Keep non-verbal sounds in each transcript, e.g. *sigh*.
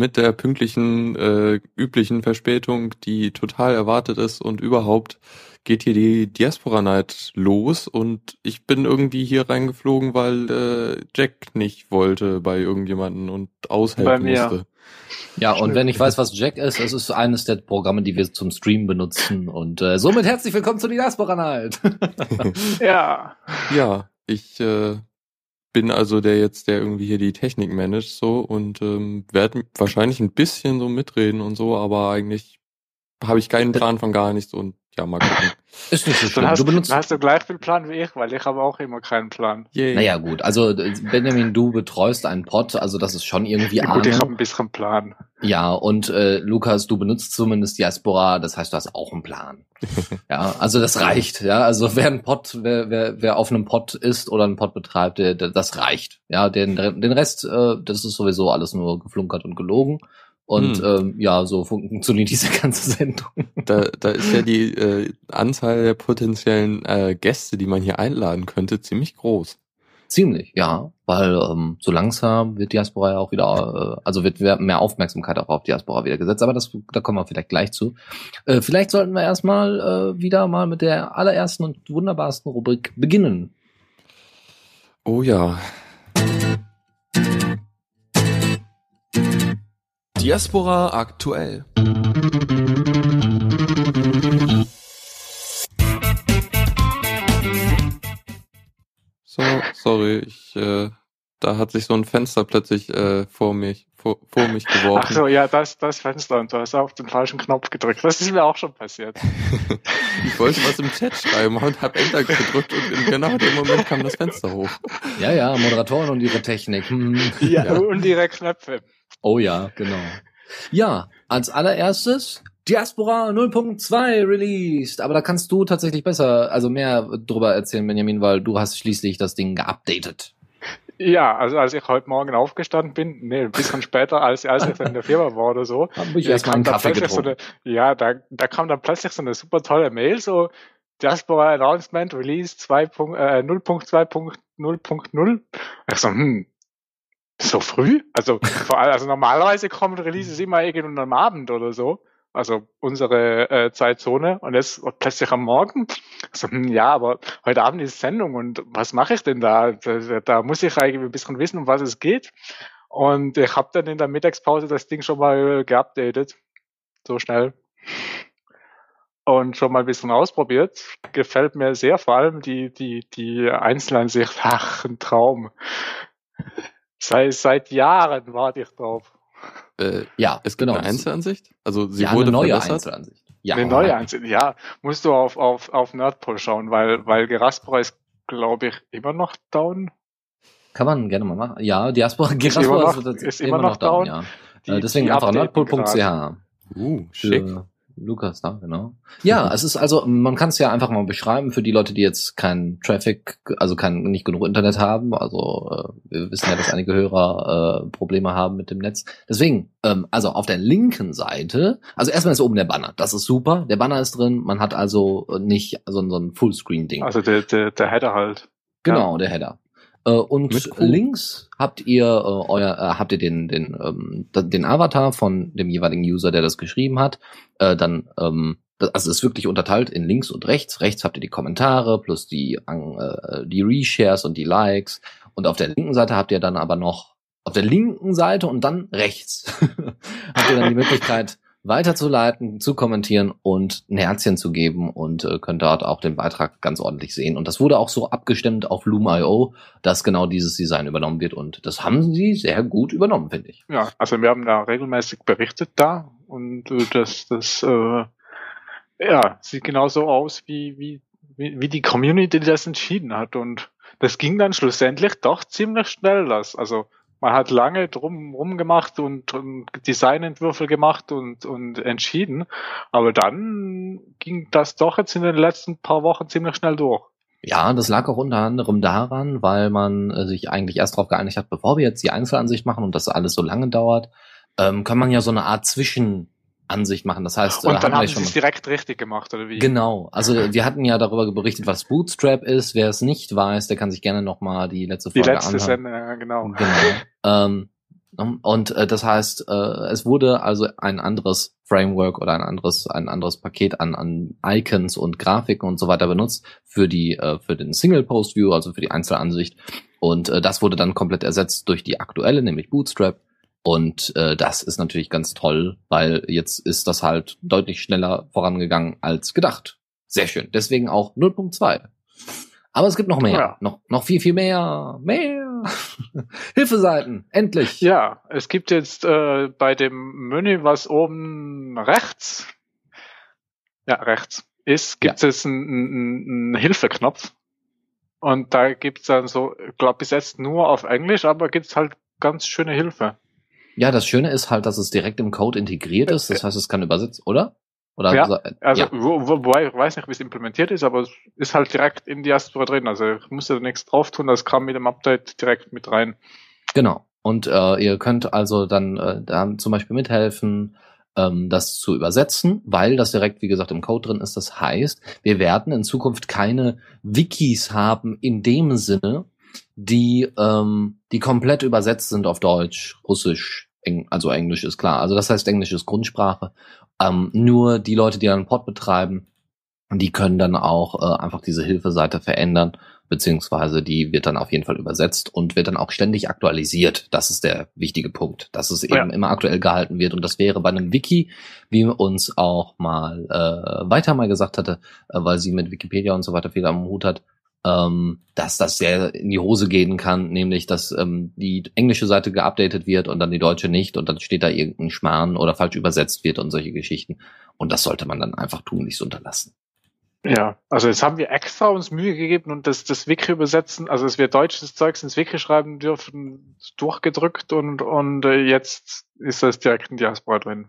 Mit der pünktlichen, äh, üblichen Verspätung, die total erwartet ist und überhaupt geht hier die Diaspora Night los und ich bin irgendwie hier reingeflogen, weil äh, Jack nicht wollte bei irgendjemanden und aushelfen musste. Ja, und wenn ich weiß, was Jack ist, es ist eines der Programme, die wir zum Stream benutzen. Und äh, somit herzlich willkommen zu Diaspora Night. Ja. *laughs* Ja, ich äh, bin also der jetzt, der irgendwie hier die Technik managt so und ähm, werde wahrscheinlich ein bisschen so mitreden und so, aber eigentlich habe ich keinen Plan von gar nichts und ja, mal gucken. *laughs* Ist nicht so Dann schlimm. hast, Du benutzt dann hast du gleich viel Plan wie ich, weil ich habe auch immer keinen Plan. Yay. Naja, gut. Also, Benjamin, du betreust einen Pod, also das ist schon irgendwie Ja, gut, ich habe ein bisschen Plan. Ja, und äh, Lukas, du benutzt zumindest Diaspora, das heißt, du hast auch einen Plan. *laughs* ja, also das reicht. Ja, also wer ein Pod, wer, wer, wer auf einem Pod ist oder einen Pod betreibt, der, der, das reicht. Ja, den, den Rest, äh, das ist sowieso alles nur geflunkert und gelogen. Und Hm. ähm, ja, so funktioniert *laughs* diese ganze Sendung. Da, da ist ja die äh, Anzahl der potenziellen äh, Gäste, die man hier einladen könnte, ziemlich groß. Ziemlich, ja, weil ähm, so langsam wird Diaspora ja auch wieder, äh, also wird mehr Aufmerksamkeit auch auf Diaspora wieder gesetzt, aber das, da kommen wir vielleicht gleich zu. Äh, vielleicht sollten wir erstmal äh, wieder mal mit der allerersten und wunderbarsten Rubrik beginnen. Oh ja. Diaspora aktuell. So, sorry, ich, äh, da hat sich so ein Fenster plötzlich äh, vor mich, vor, vor mich geworfen. Ach so, ja, das, das Fenster und du hast auf den falschen Knopf gedrückt. Das ist mir auch schon passiert. *laughs* Ich wollte was im Chat schreiben und habe Enter gedrückt und in genau dem Moment kam das Fenster hoch. Ja, ja, Moderatoren und ihre Technik. Hm. Ja, und direkt Knöpfe. Oh ja, genau. Ja, als allererstes Diaspora 0.2 released. Aber da kannst du tatsächlich besser, also mehr drüber erzählen, Benjamin, weil du hast schließlich das Ding geupdatet. Ja, also als ich heute Morgen aufgestanden bin, nee, ein bisschen später, als, als ich in der Firma war oder so, *laughs* ich Ja, erstmal einen Kaffee plötzlich so eine, ja, da, da kam dann plötzlich so eine super tolle Mail, so Diaspora Announcement Release 2. Punkt- Äh, 0.2.0.0. Ich so, hm, so früh? Also, vor allem, also normalerweise kommen Releases immer irgendwann am Abend oder so. Also unsere äh, Zeitzone und jetzt plötzlich am Morgen. So, hm, ja, aber heute Abend ist Sendung und was mache ich denn da? da? Da muss ich eigentlich ein bisschen wissen, um was es geht. Und ich habe dann in der Mittagspause das Ding schon mal geupdatet. So schnell. Und schon mal ein bisschen ausprobiert. Gefällt mir sehr, vor allem die, die, die Einzelansicht. Ach, ein Traum. Seit, seit Jahren warte ich drauf. Äh, Ja, es gibt genau. eine Einzelansicht? Also sie ja, wurde eine neue verbessert? Einzelansicht. Ja, Eine neue Ansicht. Ja, musst du auf, auf, auf Nerdpol schauen, weil, weil Geraspora ist, glaube ich, immer noch down. Kann man gerne mal machen. Ja, Diaspora Ist Geraspora immer ist, noch- ist, ist immer, noch down. Ja. Die- äh, deswegen die einfach nerdpool.ch. Uh, schick. Für Lukas da, genau. Ja, *laughs* es ist also, man kann es ja einfach mal beschreiben für die Leute, die jetzt keinen Traffic, also kein, nicht genug Internet haben. Also äh, wir wissen ja, dass einige Hörer äh, Probleme haben mit dem Netz. Deswegen, ähm, also auf der linken Seite, also erstmal ist oben der Banner. Das ist super. Der Banner ist drin. Man hat also nicht so, so ein Fullscreen-Ding. Also der, der, der Header halt. Genau, der Header. Äh, und Q. links habt ihr äh, euer äh, habt ihr den den ähm, den Avatar von dem jeweiligen User, der das geschrieben hat. Äh, dann ähm, das, also es ist wirklich unterteilt in links und rechts. Rechts habt ihr die Kommentare plus die äh, die Reshares und die Likes und auf der linken Seite habt ihr dann aber noch auf der linken Seite und dann rechts *laughs* habt ihr dann die *laughs* Möglichkeit weiterzuleiten, zu kommentieren und ein Herzchen zu geben und äh, könnt dort auch den Beitrag ganz ordentlich sehen. Und das wurde auch so abgestimmt auf Loom.io, dass genau dieses Design übernommen wird. Und das haben sie sehr gut übernommen, finde ich. Ja, also wir haben da regelmäßig berichtet da und äh, das, das äh, ja, sieht genauso aus, wie, wie, wie, die Community das entschieden hat. Und das ging dann schlussendlich doch ziemlich schnell. Das. Also man hat lange drum rumgemacht und, und Designentwürfe gemacht und, und entschieden. Aber dann ging das doch jetzt in den letzten paar Wochen ziemlich schnell durch. Ja, das lag auch unter anderem daran, weil man äh, sich eigentlich erst darauf geeinigt hat, bevor wir jetzt die Einzelansicht machen und das alles so lange dauert, ähm, kann man ja so eine Art Zwischenansicht machen. Das heißt, Und dann haben sie es direkt richtig gemacht, oder wie? Genau, also wir hatten ja darüber berichtet, was Bootstrap ist. Wer es nicht weiß, der kann sich gerne nochmal die letzte Die Folge letzte anhören. Sendung, ja, genau. Genau. *laughs* ähm, und äh, das heißt, äh, es wurde also ein anderes Framework oder ein anderes ein anderes Paket an an Icons und Grafiken und so weiter benutzt für die äh, für den Single Post View, also für die Einzelansicht. Und äh, das wurde dann komplett ersetzt durch die aktuelle, nämlich Bootstrap. Und äh, das ist natürlich ganz toll, weil jetzt ist das halt deutlich schneller vorangegangen als gedacht. Sehr schön. Deswegen auch 0.2. Aber es gibt noch mehr. Ja. Noch, noch viel, viel mehr. Mehr. *laughs* Hilfeseiten. Endlich. Ja, es gibt jetzt äh, bei dem Menü, was oben rechts, ja, rechts ist, gibt es jetzt einen, einen, einen Hilfeknopf. Und da gibt's dann so, glaube bis jetzt nur auf Englisch, aber gibt's halt ganz schöne Hilfe. Ja, das Schöne ist halt, dass es direkt im Code integriert ist. Das heißt, es kann übersetzt, oder? Oder Ja, so- Also, ja. wo, wo, wobei ich weiß nicht, wie es implementiert ist, aber es ist halt direkt in Diaspora drin. Also ich musste da nichts drauf tun, das kam mit dem Update direkt mit rein. Genau. Und äh, ihr könnt also dann äh, da zum Beispiel mithelfen, ähm, das zu übersetzen, weil das direkt, wie gesagt, im Code drin ist. Das heißt, wir werden in Zukunft keine Wikis haben in dem Sinne, die, ähm, die komplett übersetzt sind auf Deutsch, Russisch, Eng also Englisch ist klar. Also das heißt, Englisch ist Grundsprache. Ähm, nur die Leute, die einen Pod betreiben, die können dann auch äh, einfach diese Hilfeseite verändern, beziehungsweise die wird dann auf jeden Fall übersetzt und wird dann auch ständig aktualisiert. Das ist der wichtige Punkt, dass es eben Ja. immer aktuell gehalten wird. Und das wäre bei einem Wiki, wie uns auch mal äh, weiter mal gesagt hatte, äh, weil sie mit Wikipedia und so weiter viel am Hut hat, ähm, dass das sehr in die Hose gehen kann, nämlich dass ähm, die englische Seite geupdatet wird und dann die deutsche nicht und dann steht da irgendein Schmarrn oder falsch übersetzt wird und solche Geschichten. Und das sollte man dann einfach tunlichst unterlassen. Ja, also jetzt haben wir extra uns Mühe gegeben und das, das Wiki übersetzen, also dass wir deutsches Zeugs ins Wiki schreiben dürfen, durchgedrückt und, und äh, jetzt ist das direkt in Diaspora drin.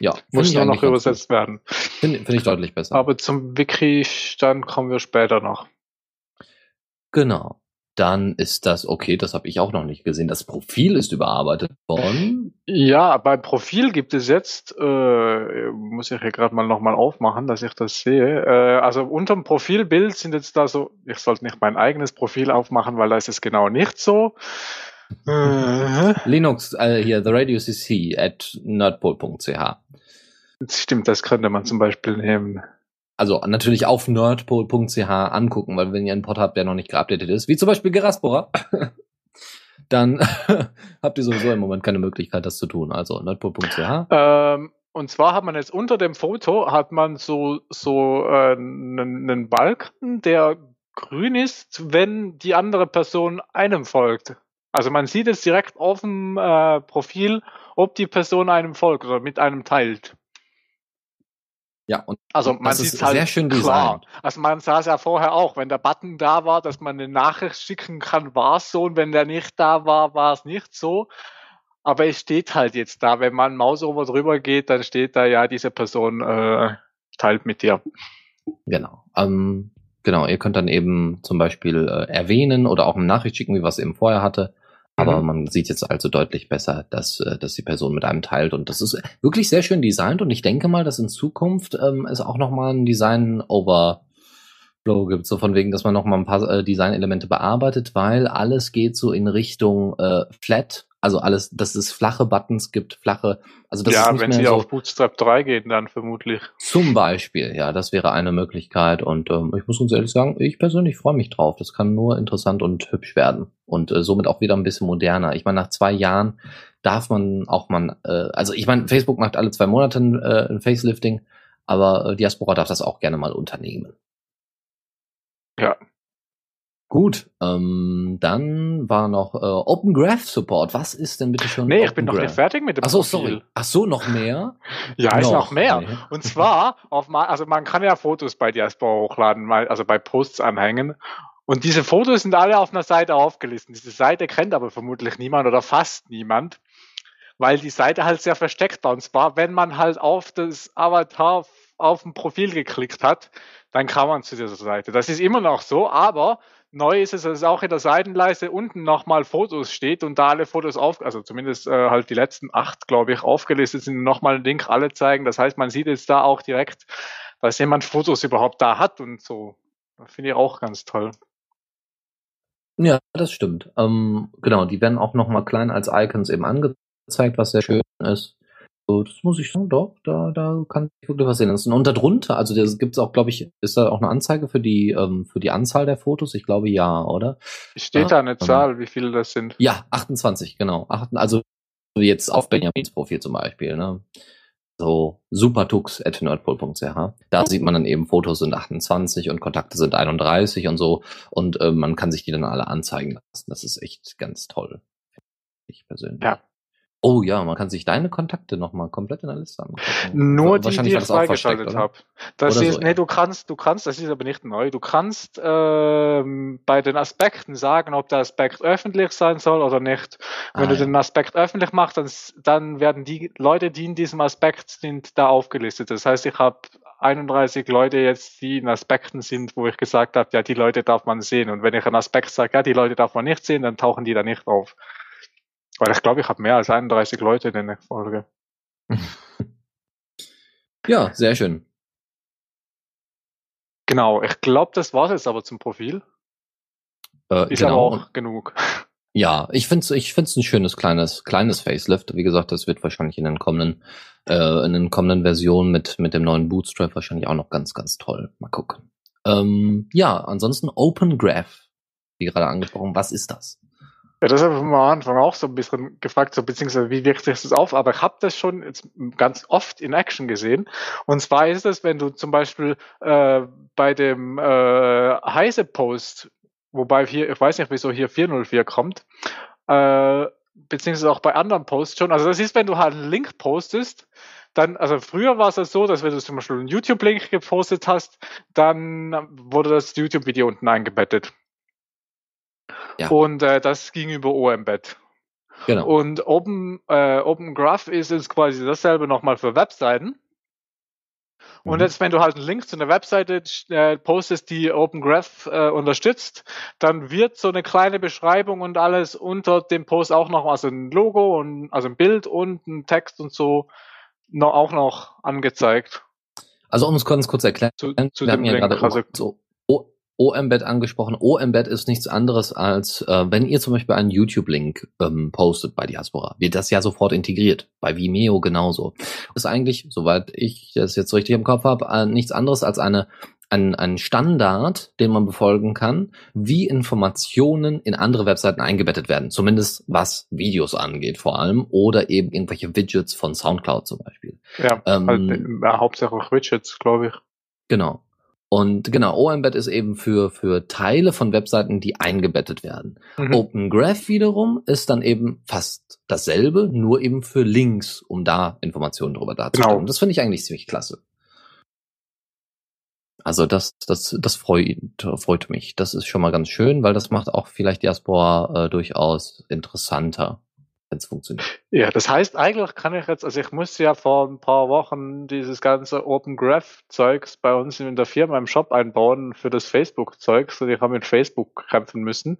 Ja, Muss nur eigentlich noch übersetzt werden. Finde finde ich deutlich besser. Aber zum Wiki-Stand kommen wir später noch. Genau. Dann ist das okay, das habe ich auch noch nicht gesehen. Das Profil ist überarbeitet worden. Ja, beim Profil gibt es jetzt, äh, muss ich hier gerade mal nochmal aufmachen, dass ich das sehe. Äh, also unterm Profilbild sind jetzt da so, ich sollte nicht mein eigenes Profil aufmachen, weil da ist es genau nicht so. Äh, *laughs* Linux, äh, hier, the radio cc at nerdpol.ch. stimmt, das könnte man zum Beispiel nehmen. Also natürlich auf nerdpol.ch angucken, weil wenn ihr einen Pod habt, der noch nicht geupdatet ist, wie zum Beispiel Geraspora, *coughs* dann *coughs* habt ihr sowieso im Moment keine Möglichkeit, das zu tun. Also nerdpol.ch. Ähm, und zwar hat man jetzt unter dem Foto hat man so so äh, einen, einen Balken, der grün ist, wenn die andere Person einem folgt. Also man sieht es direkt auf dem äh, Profil, ob die Person einem folgt oder mit einem teilt. Ja, und Also man sieht es halt sehr schön klar. designt. Also man sah es ja vorher auch, wenn der Button da war, dass man eine Nachricht schicken kann, war es so und wenn der nicht da war, war es nicht so. Aber es steht halt jetzt da, wenn man Mausover drüber geht, dann steht da ja, diese Person äh, teilt mit dir. Genau. Ähm, genau, ihr könnt dann eben zum Beispiel äh, erwähnen oder auch eine Nachricht schicken, wie wir es eben vorher hatte. Aber Mhm. man sieht jetzt also deutlich besser, dass, äh, dass die Person mit einem teilt. Und das ist wirklich sehr schön designt. Und ich denke mal, dass in Zukunft ähm, es auch nochmal ein Design-Overflow gibt. So von wegen, dass man nochmal ein paar äh, Designelemente bearbeitet, weil alles geht so in Richtung äh, Flat. Also alles, dass es flache Buttons gibt, flache, also das ist ja, wenn sie so auf Bootstrap 3 gehen, dann vermutlich. zum Beispiel, ja, das wäre eine Möglichkeit. Und ähm, ich muss ganz ehrlich sagen, ich persönlich freue mich drauf. Das kann nur interessant und hübsch werden. Und äh, somit auch wieder ein bisschen moderner. Ich meine, nach zwei Jahren darf man auch mal, äh, also ich meine, Facebook macht alle zwei Monate ein, äh, ein Facelifting, aber äh, Diaspora darf das auch gerne mal unternehmen. Ja. Gut, ähm, dann war noch äh, Open Graph Support. Was ist denn bitte schon? Nee, ich Open bin noch Graph? nicht fertig mit dem Ach so, Profil. sorry. Ach so, noch mehr? *laughs* Ja, ist noch mehr. Nee. Und zwar, auf ma also man kann ja Fotos bei Diaspora hochladen, mal- also bei Posts anhängen. Und diese Fotos sind alle auf einer Seite aufgelistet. Diese Seite kennt aber vermutlich niemand oder fast niemand, weil die Seite halt sehr versteckt war. Und zwar, wenn man halt auf das Avatar auf dem Profil geklickt hat, dann kam man zu dieser Seite. Das ist immer noch so, aber neu ist es, dass auch in der Seitenleiste unten nochmal Fotos steht und da alle Fotos auf, also zumindest äh, halt die letzten acht, glaube ich, aufgelistet sind, nochmal einen Link alle zeigen. Das heißt, man sieht jetzt da auch direkt, dass jemand Fotos überhaupt da hat und so. Finde ich auch ganz toll. Ja, das stimmt. Ähm, genau, die werden auch nochmal klein als Icons eben angezeigt, was sehr schön ist. Das muss ich sagen, doch, da, da kann ich wirklich was sehen. Und darunter, also da gibt es auch, glaube ich, ist da auch eine Anzeige für die, ähm, für die Anzahl der Fotos? Ich glaube ja, oder? Steht ja, da eine Zahl, wie viele das sind? Ja, 28, genau. Also jetzt auf Benjamins Profil zum Beispiel, ne? so supertux.nerdpol.ch. Da sieht man dann eben Fotos sind 28 und Kontakte sind 31 und so und äh, man kann sich die dann alle anzeigen lassen. Das ist echt ganz toll. Ich persönlich. Ja. Oh ja, man kann sich deine Kontakte nochmal komplett in der Liste angucken. Nur die, die ich freigeschaltet habe. Das Oder ist, so, nee, ja. du kannst, du kannst, das ist aber nicht neu, du kannst ähm, bei den Aspekten sagen, ob der Aspekt öffentlich sein soll oder nicht. Wenn Ah, du ja. den Aspekt öffentlich machst, dann, dann werden die Leute, die in diesem Aspekt sind, da aufgelistet. Das heißt, ich habe 31 Leute jetzt, die in Aspekten sind, wo ich gesagt habe, ja, die Leute darf man sehen. Und wenn ich einen Aspekt sage, ja, die Leute darf man nicht sehen, dann tauchen die da nicht auf. Weil ich glaube, ich habe mehr als 31 Leute, denen ich folge. *laughs* Ja, sehr schön. Genau, ich glaube, das war's jetzt aber zum Profil. Äh, Ist genau. aber auch genug. Ja, ich find's, ich find's ein schönes kleines, kleines Facelift. Wie gesagt, das wird wahrscheinlich in den kommenden, äh, in den kommenden Versionen mit, mit dem neuen Bootstrap wahrscheinlich auch noch ganz, ganz toll. Mal gucken. Ähm, ja, ansonsten Open Graph. Wie gerade angesprochen, was ist das? Ja, das habe ich am Anfang auch so ein bisschen gefragt, so beziehungsweise wie wirkt sich das auf? Aber ich habe das schon jetzt ganz oft in Action gesehen. Und zwar ist es, wenn du zum Beispiel äh, bei dem äh, Heise Post, wobei hier, ich weiß nicht, wieso hier 404 kommt, äh, beziehungsweise auch bei anderen Posts schon. Also das ist, wenn du halt einen Link postest, dann, also früher war es ja so, dass wenn du zum Beispiel einen YouTube-Link gepostet hast, dann wurde das YouTube-Video unten eingebettet. Ja. Und äh, das ging über OEmbed. Genau. Und Open, äh, Open Graph ist jetzt quasi dasselbe nochmal für Webseiten. Und Mhm. jetzt, wenn du halt einen Link zu einer Webseite äh, postest, die Open Graph äh, unterstützt, dann wird so eine kleine Beschreibung und alles unter dem Post auch noch, also ein Logo und also ein Bild und ein Text und so noch, auch noch angezeigt. Also um es ganz kurz erklären, Zu, zu wir dem hatten ja gerade Also, O-Embed angesprochen. O-Embed ist nichts anderes als, äh, wenn ihr zum Beispiel einen YouTube-Link ähm, postet bei Diaspora, wird das ja sofort integriert. Bei Vimeo genauso. Ist eigentlich, soweit ich das jetzt richtig im Kopf habe, äh, nichts anderes als eine ein, ein Standard, den man befolgen kann, wie Informationen in andere Webseiten eingebettet werden. Zumindest was Videos angeht vor allem oder eben irgendwelche Widgets von SoundCloud zum Beispiel. ja, Ähm, halt, hauptsächlich Widgets, glaube ich. Genau. Und genau, OEmbed ist eben für, für Teile von Webseiten, die eingebettet werden. Mhm. Open Graph wiederum ist dann eben fast dasselbe, nur eben für Links, um da Informationen darüber darzustellen. Genau. Das finde ich eigentlich ziemlich klasse. Also das, das, das freut, freut mich. Das ist schon mal ganz schön, weil das macht auch vielleicht Diaspora äh, durchaus interessanter, wenn es funktioniert. Ja, das heißt, eigentlich kann ich jetzt, also ich musste ja vor ein paar Wochen dieses ganze Open Graph Zeugs bei uns in der Firma im Shop einbauen für das Facebook Zeugs und ich habe mit Facebook kämpfen müssen.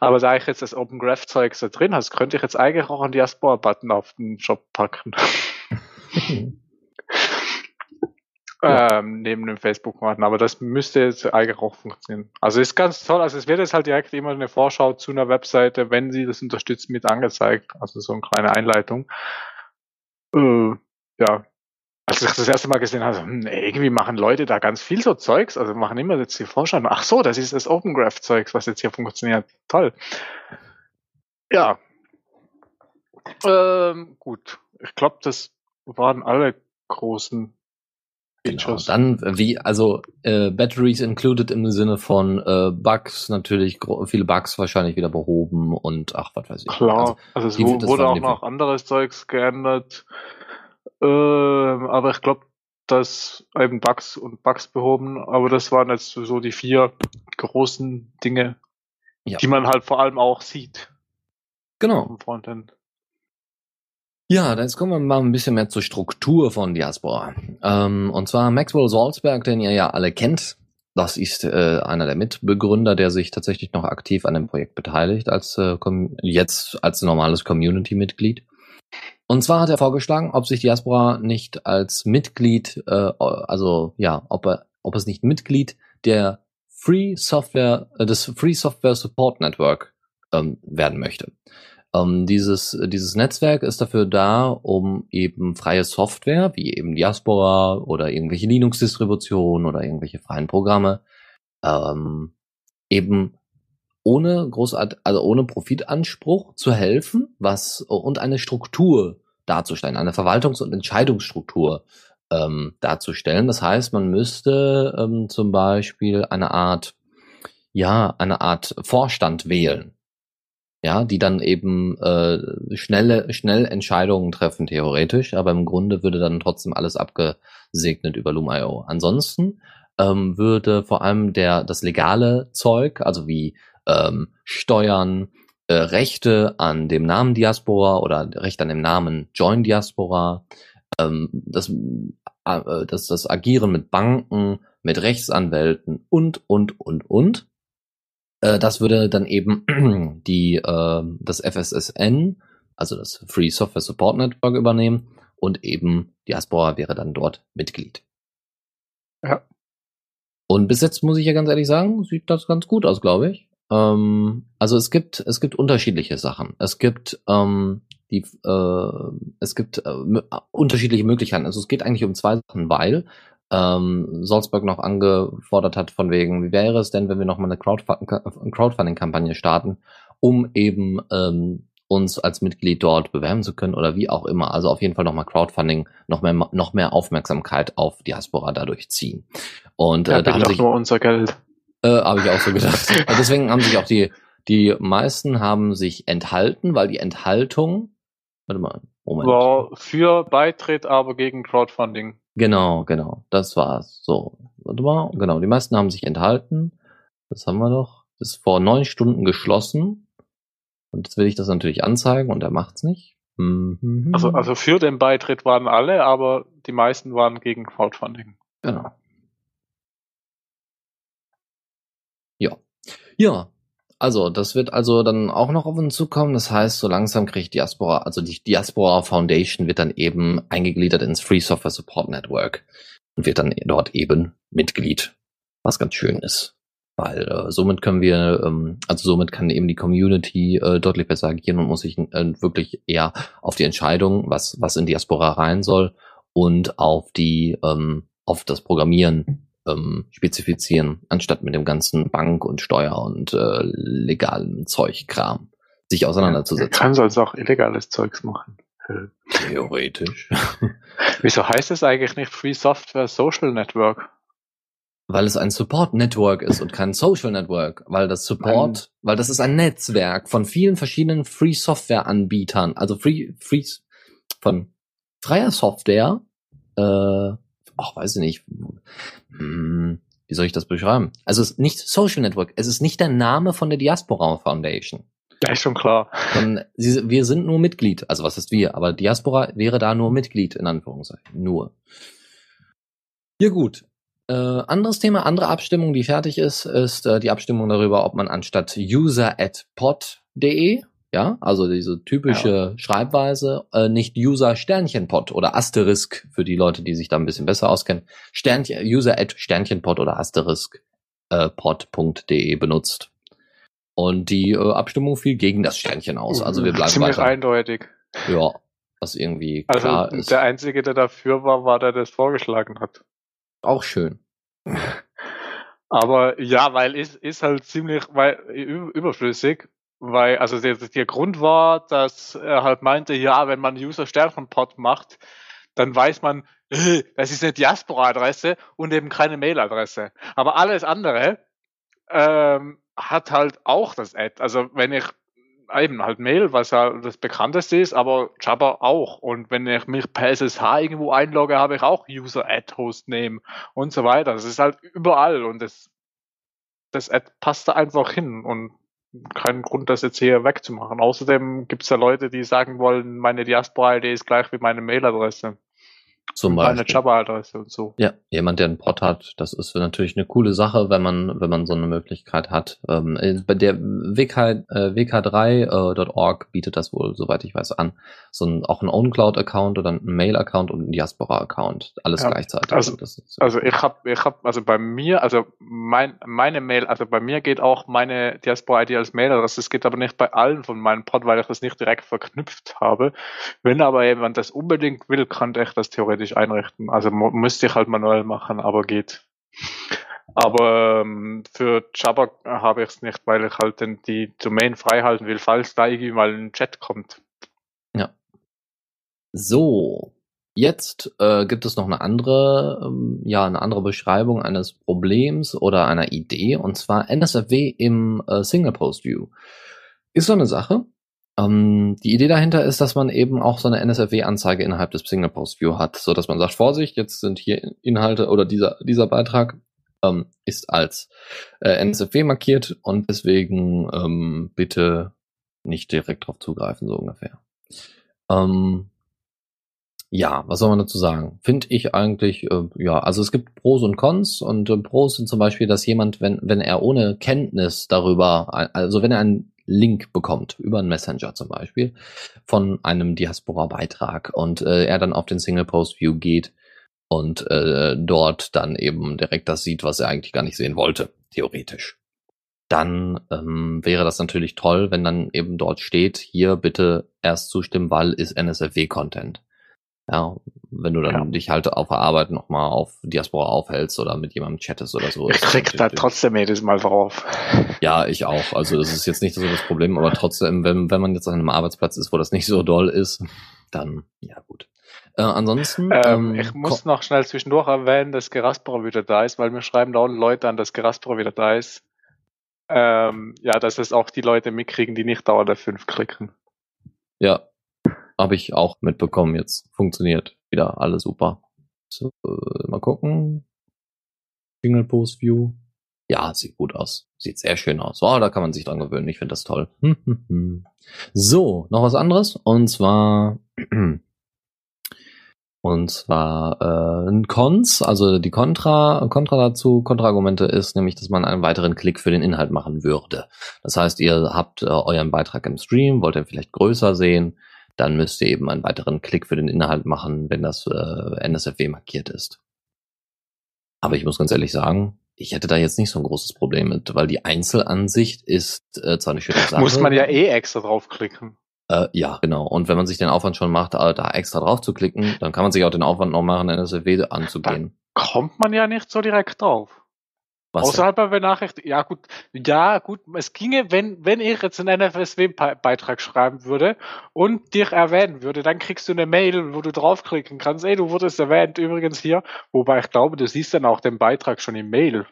Aber da ich jetzt das Open Graph Zeugs da drin habe, könnte ich jetzt eigentlich auch einen Diaspora Button auf den Shop packen. *laughs* Ähm, neben dem Facebook-Button. Aber das müsste jetzt eigentlich auch funktionieren. Also ist ganz toll. Also es wird jetzt halt direkt immer eine Vorschau zu einer Webseite, wenn sie das unterstützt, mit angezeigt. Also so eine kleine Einleitung. Äh, ja. Als ich das erste Mal gesehen habe, hm, irgendwie machen Leute da ganz viel so Zeugs, also machen immer jetzt die Vorschau. Ach so, das ist das Open Graph Zeugs, was jetzt hier funktioniert. Toll. Ja. Ähm, gut. Ich glaube, das waren alle großen Genau. Dann äh, wie also äh, Batteries included im Sinne von äh, Bugs natürlich viele Bugs wahrscheinlich wieder behoben und ach was weiß ich. Klar, Also, also, es wurde auch noch anderes Zeugs geändert. Ähm, aber ich glaube, dass eben Bugs und Bugs behoben, aber das waren jetzt so die vier großen Dinge, Ja. die man halt vor allem auch sieht Genau. am Frontend. Ja, jetzt kommen wir mal ein bisschen mehr zur Struktur von Diaspora. Ähm, und zwar Maxwell Salzberg, den ihr ja alle kennt. Das ist äh, einer der Mitbegründer, der sich tatsächlich noch aktiv an dem Projekt beteiligt, als äh, jetzt als normales Community-Mitglied. Und zwar hat er vorgeschlagen, ob sich Diaspora nicht als Mitglied, äh, also ja, ob er, ob es nicht Mitglied der Free Software, äh, des Free Software Support Network ähm, werden möchte. Ähm, dieses, dieses Netzwerk ist dafür da, um eben freie Software, wie eben Diaspora oder irgendwelche Linux-Distributionen oder irgendwelche freien Programme, ähm, eben ohne großart, also ohne Profitanspruch zu helfen, was und eine Struktur darzustellen, eine Verwaltungs- und Entscheidungsstruktur ähm, darzustellen. Das heißt, man müsste ähm, zum Beispiel eine Art, ja, eine Art Vorstand wählen ja, die dann eben äh, schnelle, schnell Entscheidungen treffen, theoretisch, aber im Grunde würde dann trotzdem alles abgesegnet über Loom.io. Ansonsten ähm, würde vor allem der das legale Zeug, also wie ähm, Steuern, äh, Rechte an dem Namen Diaspora oder Rechte an dem Namen Join Diaspora, ähm, das, äh, das, das Agieren mit Banken, mit Rechtsanwälten und, und, und, und äh, das würde dann eben *clears throat* die äh, das FSSN, also das Free Software Support Network übernehmen und eben Diaspora wäre dann dort Mitglied. Ja. Und bis jetzt muss ich ja ganz ehrlich sagen, sieht das ganz gut aus, glaube ich. Ähm, also es gibt es gibt unterschiedliche Sachen. Es gibt ähm, die äh, es gibt äh, mö- unterschiedliche Möglichkeiten. Also es geht eigentlich um zwei Sachen, weil ähm, Salzburg noch angefordert hat von wegen, wie wäre es denn, wenn wir noch mal eine Crowdfu- Crowdfunding-Kampagne starten, um eben ähm, uns als Mitglied dort bewerben zu können oder wie auch immer. Also auf jeden Fall nochmal Crowdfunding, noch mehr, noch mehr Aufmerksamkeit auf Diaspora dadurch ziehen. Und Ja, äh, da haben sich, nur unser Geld. äh, habe ich auch so gedacht. Und *laughs* deswegen haben sich auch die, die meisten haben sich enthalten, weil die Enthaltung, warte mal, Moment. War für Beitritt, aber gegen Crowdfunding. Genau, genau. Das war's. So, warte mal. Genau, die meisten haben sich enthalten. Das haben wir doch. Ist vor neun Stunden geschlossen. Und jetzt will ich das natürlich anzeigen und er macht's nicht. Mhm. Also, also für den Beitritt waren alle, aber die meisten waren gegen Crowdfunding. Genau. Ja. Ja. Also, das wird also dann auch noch auf uns zukommen. Das heißt, so langsam kriegt Diaspora, also die Diaspora Foundation wird dann eben eingegliedert ins Free Software Support Network und wird dann dort eben Mitglied. Was ganz schön ist. Weil äh, somit können wir, ähm, also somit kann eben die Community äh, deutlich besser agieren und muss sich äh, wirklich eher auf die Entscheidung, was, was in Diaspora rein soll, und auf die, ähm, auf das Programmieren ähm, spezifizieren, anstatt mit dem ganzen Bank- und Steuer- und äh, legalen Zeugkram sich auseinanderzusetzen. Kann sonst auch illegales Zeugs machen. Theoretisch. *laughs* Wieso heißt es eigentlich nicht Free Software Social Network? Weil es ein Support-Network ist und kein Social-Network. Weil das Support, weil das ist ein Netzwerk von vielen verschiedenen Free-Software-Anbietern. Also Free, Free, von freier Software, äh, ach, weiß ich nicht. Hm, wie soll ich das beschreiben? Also es ist nicht Social Network. Es ist nicht der Name von der Diaspora Foundation. Ja, ist schon klar. Sondern sie, wir sind nur Mitglied. Also was ist wir? Aber Diaspora wäre da nur Mitglied, in Anführungszeichen. Nur. Ja gut. Äh, anderes Thema, andere Abstimmung, die fertig ist, ist äh, die Abstimmung darüber, ob man anstatt user at pod.de, ja, also diese typische Schreibweise, äh, nicht user Sternchenpod oder Asterisk für die Leute, die sich da ein bisschen besser auskennen, Sternchen, user at Sternchenpod oder Asterisk äh, pod.de benutzt. Und die äh, Abstimmung fiel gegen das Sternchen aus. Also wir bleiben Ziemlich weiter. eindeutig. Ja, was irgendwie Also klar ist. der Einzige, der dafür war, war der, der das vorgeschlagen hat. Auch schön. Aber ja, weil ist, ist halt ziemlich weil, überflüssig, weil, also der, der Grund war, dass er halt meinte, ja, wenn man User Sternchen-Pod macht, dann weiß man, äh, das ist eine Diaspora-Adresse und eben keine Mail-Adresse. Aber alles andere ähm, hat halt auch das Ad. Also wenn ich eben halt Mail, was ja das bekannteste ist, aber Jabber auch. Und wenn ich mich per SSH irgendwo einlogge, habe ich auch User Ad Host Name und so weiter. Das ist halt überall und das das Ad passt da einfach hin und keinen Grund, das jetzt hier wegzumachen. Außerdem gibt es ja Leute, die sagen wollen, meine Diaspora-ID ist gleich wie meine Mailadresse. Zum Beispiel. Java-Adresse und so. Ja, jemand, der einen Pod hat, das ist natürlich eine coole Sache, wenn man, wenn man so eine Möglichkeit hat. Ähm, äh, bei der WK, äh, WK3.org bietet das wohl, soweit ich weiß, an. So ein, auch ein OwnCloud-Account oder ein Mail-Account und ein Diaspora-Account. Alles Ja, gleichzeitig. also- das ist, Also ich habe, ich habe, also bei mir, also mein, meine Mail, also bei mir geht auch meine Diaspora-ID als Mailadresse. Es geht aber nicht bei allen von meinen Pod, weil ich das nicht direkt verknüpft habe. Wenn aber jemand das unbedingt will, kann ich das theoretisch einrichten. Also müsste ich halt manuell machen, aber geht. Aber ähm, für Java habe ich es nicht, weil ich halt den, die Domain frei halten will, falls da irgendwie mal ein Chat kommt. So, jetzt äh, gibt es noch eine andere, ähm, ja, eine andere Beschreibung eines Problems oder einer Idee, und zwar NSFW im äh, Single Post View. Ist so eine Sache. Ähm, die Idee dahinter ist, dass man eben auch so eine NSFW-Anzeige innerhalb des Single Post View hat, so dass man sagt, Vorsicht, jetzt sind hier Inhalte oder dieser dieser Beitrag ähm, ist als äh, NSFW markiert und deswegen ähm, bitte nicht direkt drauf zugreifen, so ungefähr. Ähm, ja, was soll man dazu sagen? Finde ich eigentlich, äh, ja, also es gibt Pros und Cons und äh, Pros sind zum Beispiel, dass jemand, wenn, wenn er ohne Kenntnis darüber, ein- also wenn er einen Link bekommt, über einen Messenger zum Beispiel, von einem Diaspora-Beitrag und äh, er dann auf den Single-Post-View geht und äh, dort dann eben direkt das sieht, was er eigentlich gar nicht sehen wollte, theoretisch. Dann ähm, wäre das natürlich toll, wenn dann eben dort steht, hier bitte erst zustimmen, weil ist NSFW-Content. Ja, wenn du dann Ja. dich halt auf der Arbeit nochmal auf Diaspora aufhältst oder mit jemandem chattest oder so. Ich krieg da trotzdem jedes Mal drauf. Ja, ich auch. Also das ist jetzt nicht so das Problem, aber trotzdem, wenn, wenn man jetzt an einem Arbeitsplatz ist, wo das nicht so doll ist, dann ja gut. Äh, ansonsten. Ähm, ähm, ich muss noch schnell zwischendurch erwähnen, dass Gerasperer wieder da ist, weil mir schreiben dauernd Leute an, dass Gerasperer wieder da ist. Ähm, ja, dass es auch die Leute mitkriegen, die nicht Dauer der 5 klicken. Ja, habe ich auch mitbekommen jetzt. Funktioniert wieder alles super. So, äh, mal gucken. Single Post View. Ja, sieht gut aus. Sieht sehr schön aus. Oh, da kann man sich dran gewöhnen. Ich finde das toll. *laughs* so, noch was anderes. Und zwar *clears throat* und zwar äh, ein Cons, also die Kontra, Kontra dazu, Kontraargumente ist nämlich, dass man einen weiteren Klick für den Inhalt machen würde. Das heißt, ihr habt äh, euren Beitrag im Stream, wollt ihr vielleicht größer sehen, dann müsst ihr eben einen weiteren Klick für den Inhalt machen, wenn das äh, NSFW markiert ist. Aber ich muss ganz ehrlich sagen, ich hätte da jetzt nicht so ein großes Problem mit, weil die Einzelansicht ist äh, zwar eine schöne Sache. Muss man ja eh extra draufklicken. Äh, ja, genau. Und wenn man sich den Aufwand schon macht, äh, da extra drauf zu klicken, dann kann man sich auch den Aufwand noch machen, NSFW anzugehen. Kommt man ja nicht so direkt drauf. Was Außerhalb der Benachrichtigung. Ja, gut. Ja, gut. Es ginge, wenn, wenn ich jetzt einen NFSW-Beitrag schreiben würde und dich erwähnen würde, dann kriegst du eine Mail, wo du draufklicken kannst. Ey, du wurdest erwähnt übrigens hier. Wobei ich glaube, du siehst dann auch den Beitrag schon im Mail.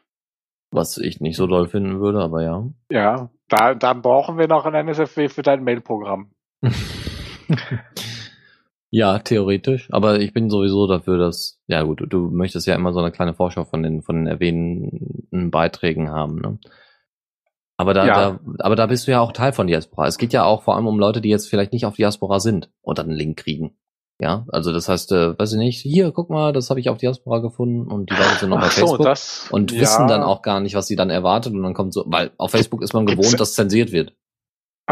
was ich nicht so doll finden würde, aber ja. Ja, da, dann brauchen wir noch ein NSFW für dein Mailprogramm. *laughs* ja, theoretisch. Aber ich bin sowieso dafür, dass, ja gut, du, möchtest ja immer so eine kleine Vorschau von den, von den erwähnten Beiträgen haben, ne? Aber da, Ja. da, aber da bist du ja auch Teil von Diaspora. Es geht ja auch vor allem um Leute, die jetzt vielleicht nicht auf Diaspora sind und dann einen Link kriegen. Ja, also das heißt, äh, weiß ich nicht, hier, guck mal, das habe ich auf Diaspora gefunden und die Leute sind noch bei Ach so, Facebook das. und ja. wissen dann auch gar nicht, was sie dann erwartet und dann kommt so, weil auf Facebook ist man gewohnt, dass zensiert wird.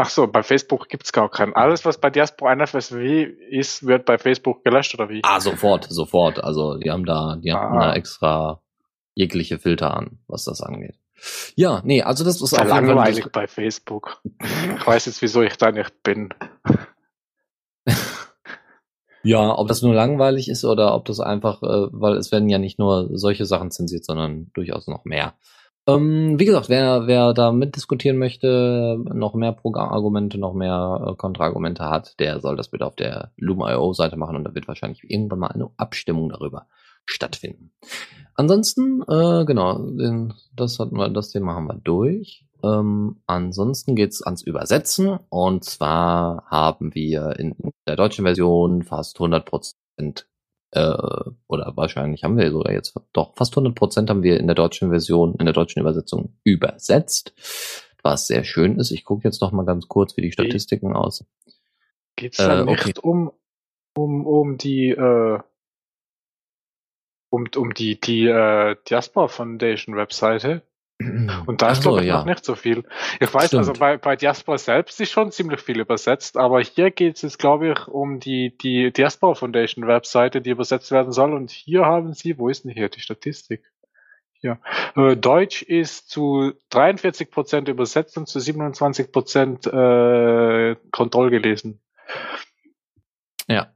Ach so, bei Facebook gibt's gar keinen. Alles, was bei Diaspora NFSW ist, wird bei Facebook gelöscht oder wie? Ah, sofort, sofort. Also die haben da, die haben Ah. da extra jegliche Filter an, was das angeht. Ja, nee, also das ist Fall langweilig bei Facebook. Ich weiß jetzt, wieso ich da nicht bin. *laughs* Ja, ob das nur langweilig ist oder ob das einfach, äh, weil es werden ja nicht nur solche Sachen zensiert, sondern durchaus noch mehr. Ähm, wie gesagt, wer, wer da mitdiskutieren möchte, noch mehr Programmargumente, noch mehr äh, Kontraargumente hat, der soll das bitte auf der Loom.io-Seite machen und da wird wahrscheinlich irgendwann mal eine Abstimmung darüber stattfinden. Ansonsten, äh, genau, den, das hatten wir, das Thema haben wir durch. Ähm, ansonsten geht's ans Übersetzen und zwar haben wir in der deutschen Version fast 100% äh, oder wahrscheinlich haben wir sogar jetzt doch fast 100 Prozent haben wir in der deutschen Version, in der deutschen Übersetzung übersetzt, was sehr schön ist. Ich gucke jetzt noch mal ganz kurz, wie die Statistiken aussehen. Geht es dann Äh, nicht okay. um, um, um die, äh, um, um die, die äh, Diaspora Foundation Webseite? Und da ist, so, glaube ich, ja. noch nicht so viel. Ich weiß, also Stimmt. bei, bei Diaspora selbst ist schon ziemlich viel übersetzt, aber hier geht es jetzt, glaube ich, um die, die Diaspora Foundation Webseite, die übersetzt werden soll. Und hier haben sie, wo ist denn hier die Statistik? Hier. Äh, Deutsch ist zu 43 Prozent übersetzt und zu 27 Prozent äh, Kontroll gelesen. Ja.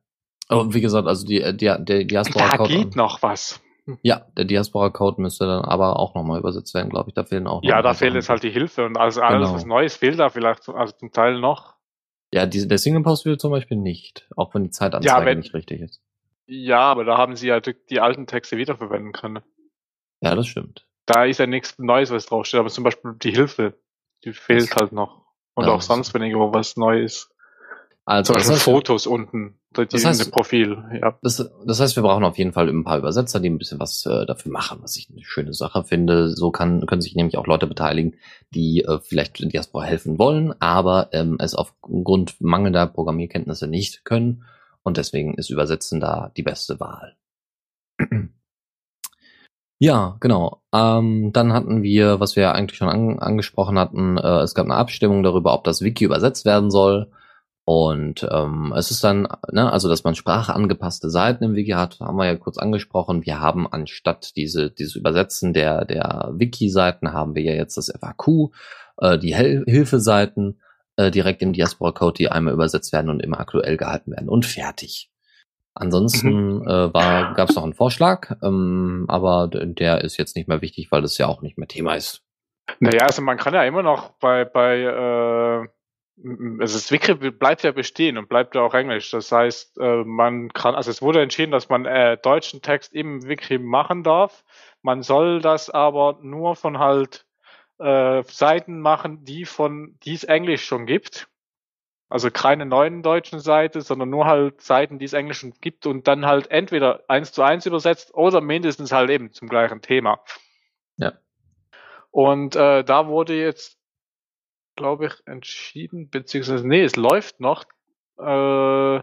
Und wie gesagt, also die, die der Da Diaspora-Code. geht noch was. *laughs* Ja, der Diaspora-Code müsste dann aber auch nochmal übersetzt werden, glaube ich. Da fehlen auch noch Ja, da fehlt jetzt halt die Hilfe und also alles, Genau. was Neues fehlt da vielleicht, also zum Teil noch. Ja, diese, der Single-Post will zum Beispiel nicht, auch wenn die Zeitanzeige wenn- nicht richtig ist. Ja, aber da haben sie ja die, die alten Texte wiederverwenden können. Ja, das stimmt. Da ist ja nichts Neues, was draufsteht, aber zum Beispiel die Hilfe, die fehlt Das- halt noch. Und Ja, auch sonst, wenn irgendwo was Neues. Also, Zum das Beispiel heißt, Fotos unten, die, Das das heißt- Profil, ja. das, das heißt, wir brauchen auf jeden Fall ein paar Übersetzer, die ein bisschen was äh, dafür machen, was ich eine schöne Sache finde. So kann, können sich nämlich auch Leute beteiligen, die äh, vielleicht in Diaspora helfen wollen, aber ähm, es aufgrund mangelnder Programmierkenntnisse nicht können. Und deswegen ist Übersetzen da die beste Wahl. *clears throat* Ja, genau. Ähm, dann hatten wir, was wir eigentlich schon an, angesprochen hatten, äh, es gab eine Abstimmung darüber, ob das Wiki übersetzt werden soll. Und ähm, es ist dann, ne, also dass man sprachangepasste Seiten im Wiki hat, haben wir ja kurz angesprochen. Wir haben anstatt diese dieses Übersetzen der der Wiki-Seiten haben wir ja jetzt das FAQ, äh, die Hel Hilfeseiten äh, direkt im Diaspora-Code, die einmal übersetzt werden und immer aktuell gehalten werden und fertig. Ansonsten äh, war gab es noch einen Vorschlag, ähm, aber der ist jetzt nicht mehr wichtig, weil das ja auch nicht mehr Thema ist. Naja, also man kann ja immer noch bei, bei äh, m- also das Wiki bleibt ja bestehen und bleibt ja auch Englisch. Das heißt, äh, man kann, also es wurde entschieden, dass man äh, deutschen Text im Wiki machen darf. Man soll das aber nur von halt äh, Seiten machen, die von die es Englisch schon gibt. Also keine neuen deutschen Seite, sondern nur halt Seiten, die es Englisch schon gibt und dann halt entweder eins zu eins übersetzt oder mindestens halt eben zum gleichen Thema. Ja. Und äh, da wurde jetzt, glaube ich, entschieden, beziehungsweise, nee, es läuft noch äh,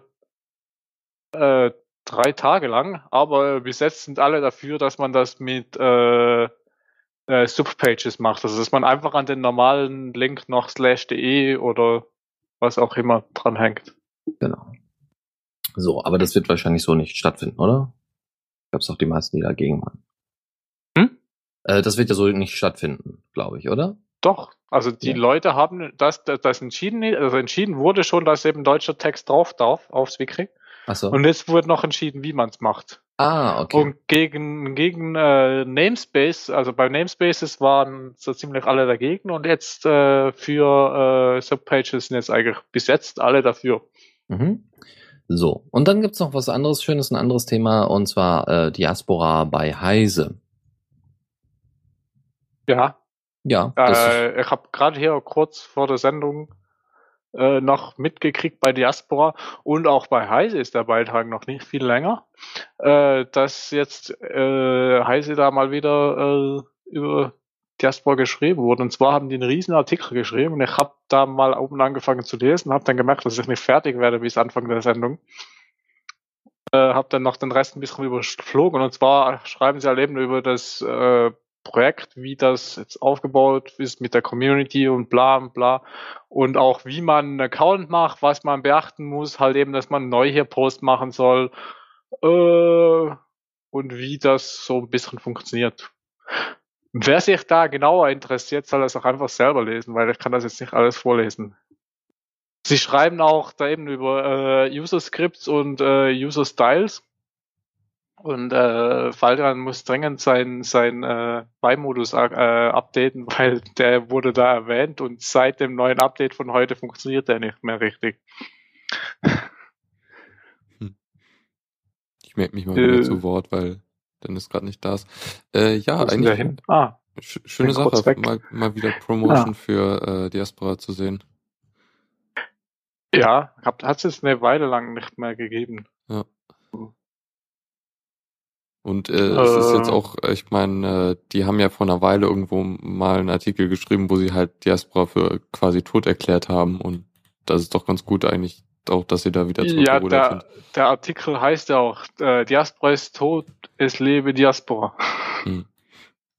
äh, drei Tage lang, aber bis jetzt sind alle dafür, dass man das mit äh, äh, Subpages macht. Also dass man einfach an den normalen Link noch slash de oder was auch immer dranhängt. Genau. So, aber das wird wahrscheinlich so nicht stattfinden, oder? Gab es auch die meisten, die dagegen waren. Hm? Äh, das wird ja so nicht stattfinden, glaube ich, oder? Doch, also die Ja. Leute haben das, das, das entschieden, also entschieden wurde schon, dass eben deutscher Text drauf darf aufs Wiki. Achso. Und jetzt wurde noch entschieden, wie man es macht. Ah, okay. Und gegen, gegen äh, Namespace, also bei Namespaces waren so ziemlich alle dagegen und jetzt äh, für äh, Subpages sind jetzt eigentlich bis jetzt alle dafür. Mhm. So, und dann gibt's noch was anderes Schönes, ein anderes Thema, und zwar äh, Diaspora bei Heise. Ja, Ja, äh, ich habe gerade hier kurz vor der Sendung äh, noch mitgekriegt bei Diaspora und auch bei Heise ist der Beitrag noch nicht viel länger, äh, dass jetzt äh, Heise da mal wieder äh, über Diaspora geschrieben wurde. Und zwar haben die einen riesen Artikel geschrieben und ich habe da mal oben angefangen zu lesen, habe dann gemerkt, dass ich nicht fertig werde bis Anfang der Sendung. Äh, habe dann noch den Rest ein bisschen überflogen und zwar schreiben sie halt eben über das äh, Projekt, wie das jetzt aufgebaut ist mit der Community und bla und bla. Und auch wie man einen Account macht, was man beachten muss, halt eben, dass man neu hier Post machen soll. Äh, und wie das so ein bisschen funktioniert. Wer sich da genauer interessiert, soll das auch einfach selber lesen, weil ich kann das jetzt nicht alles vorlesen. Sie schreiben auch da eben über äh, User Scripts und äh, User Styles. Und äh, Faldan muss dringend sein, sein äh, Beimodus äh, updaten, *laughs* weil der wurde da erwähnt und seit dem neuen Update von heute funktioniert der nicht mehr richtig. Ich melde mich mal Äh. wieder zu Wort, weil Dennis gerade nicht da ist. Äh, ja, eigentlich? Ah, sch schöne Sache, mal, mal wieder Promotion Ah. für äh, Diaspora zu sehen. ja, hat es eine Weile lang nicht mehr gegeben. Ja. Und äh, es ist jetzt Äh. auch, ich meine, äh, die haben ja vor einer Weile irgendwo mal einen Artikel geschrieben, wo sie halt Diaspora für quasi tot erklärt haben. Und das ist doch ganz gut eigentlich auch, dass sie da wieder Ja, zurückgerudert der, sind. der Artikel heißt ja auch, äh, Diaspora ist tot, es lebe Diaspora. *laughs*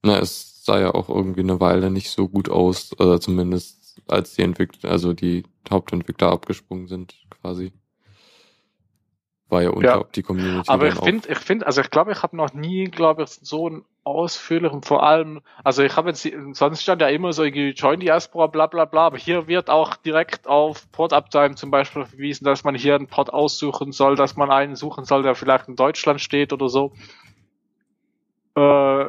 Na, es sah ja auch irgendwie eine Weile nicht so gut aus, oder zumindest als die Entwickler, also die Hauptentwickler abgesprungen sind, quasi. War ja Ja. unter die Community. Aber ich finde, ich finde, also ich glaube, ich habe noch nie, glaube ich, so einen ausführlichen, vor allem, also ich habe jetzt, sonst stand ja immer so Join Diaspora, bla bla bla, aber hier wird auch direkt auf Port Uptime zum Beispiel verwiesen, dass man hier einen Port aussuchen soll, dass man einen suchen soll, der vielleicht in Deutschland steht oder so. Äh,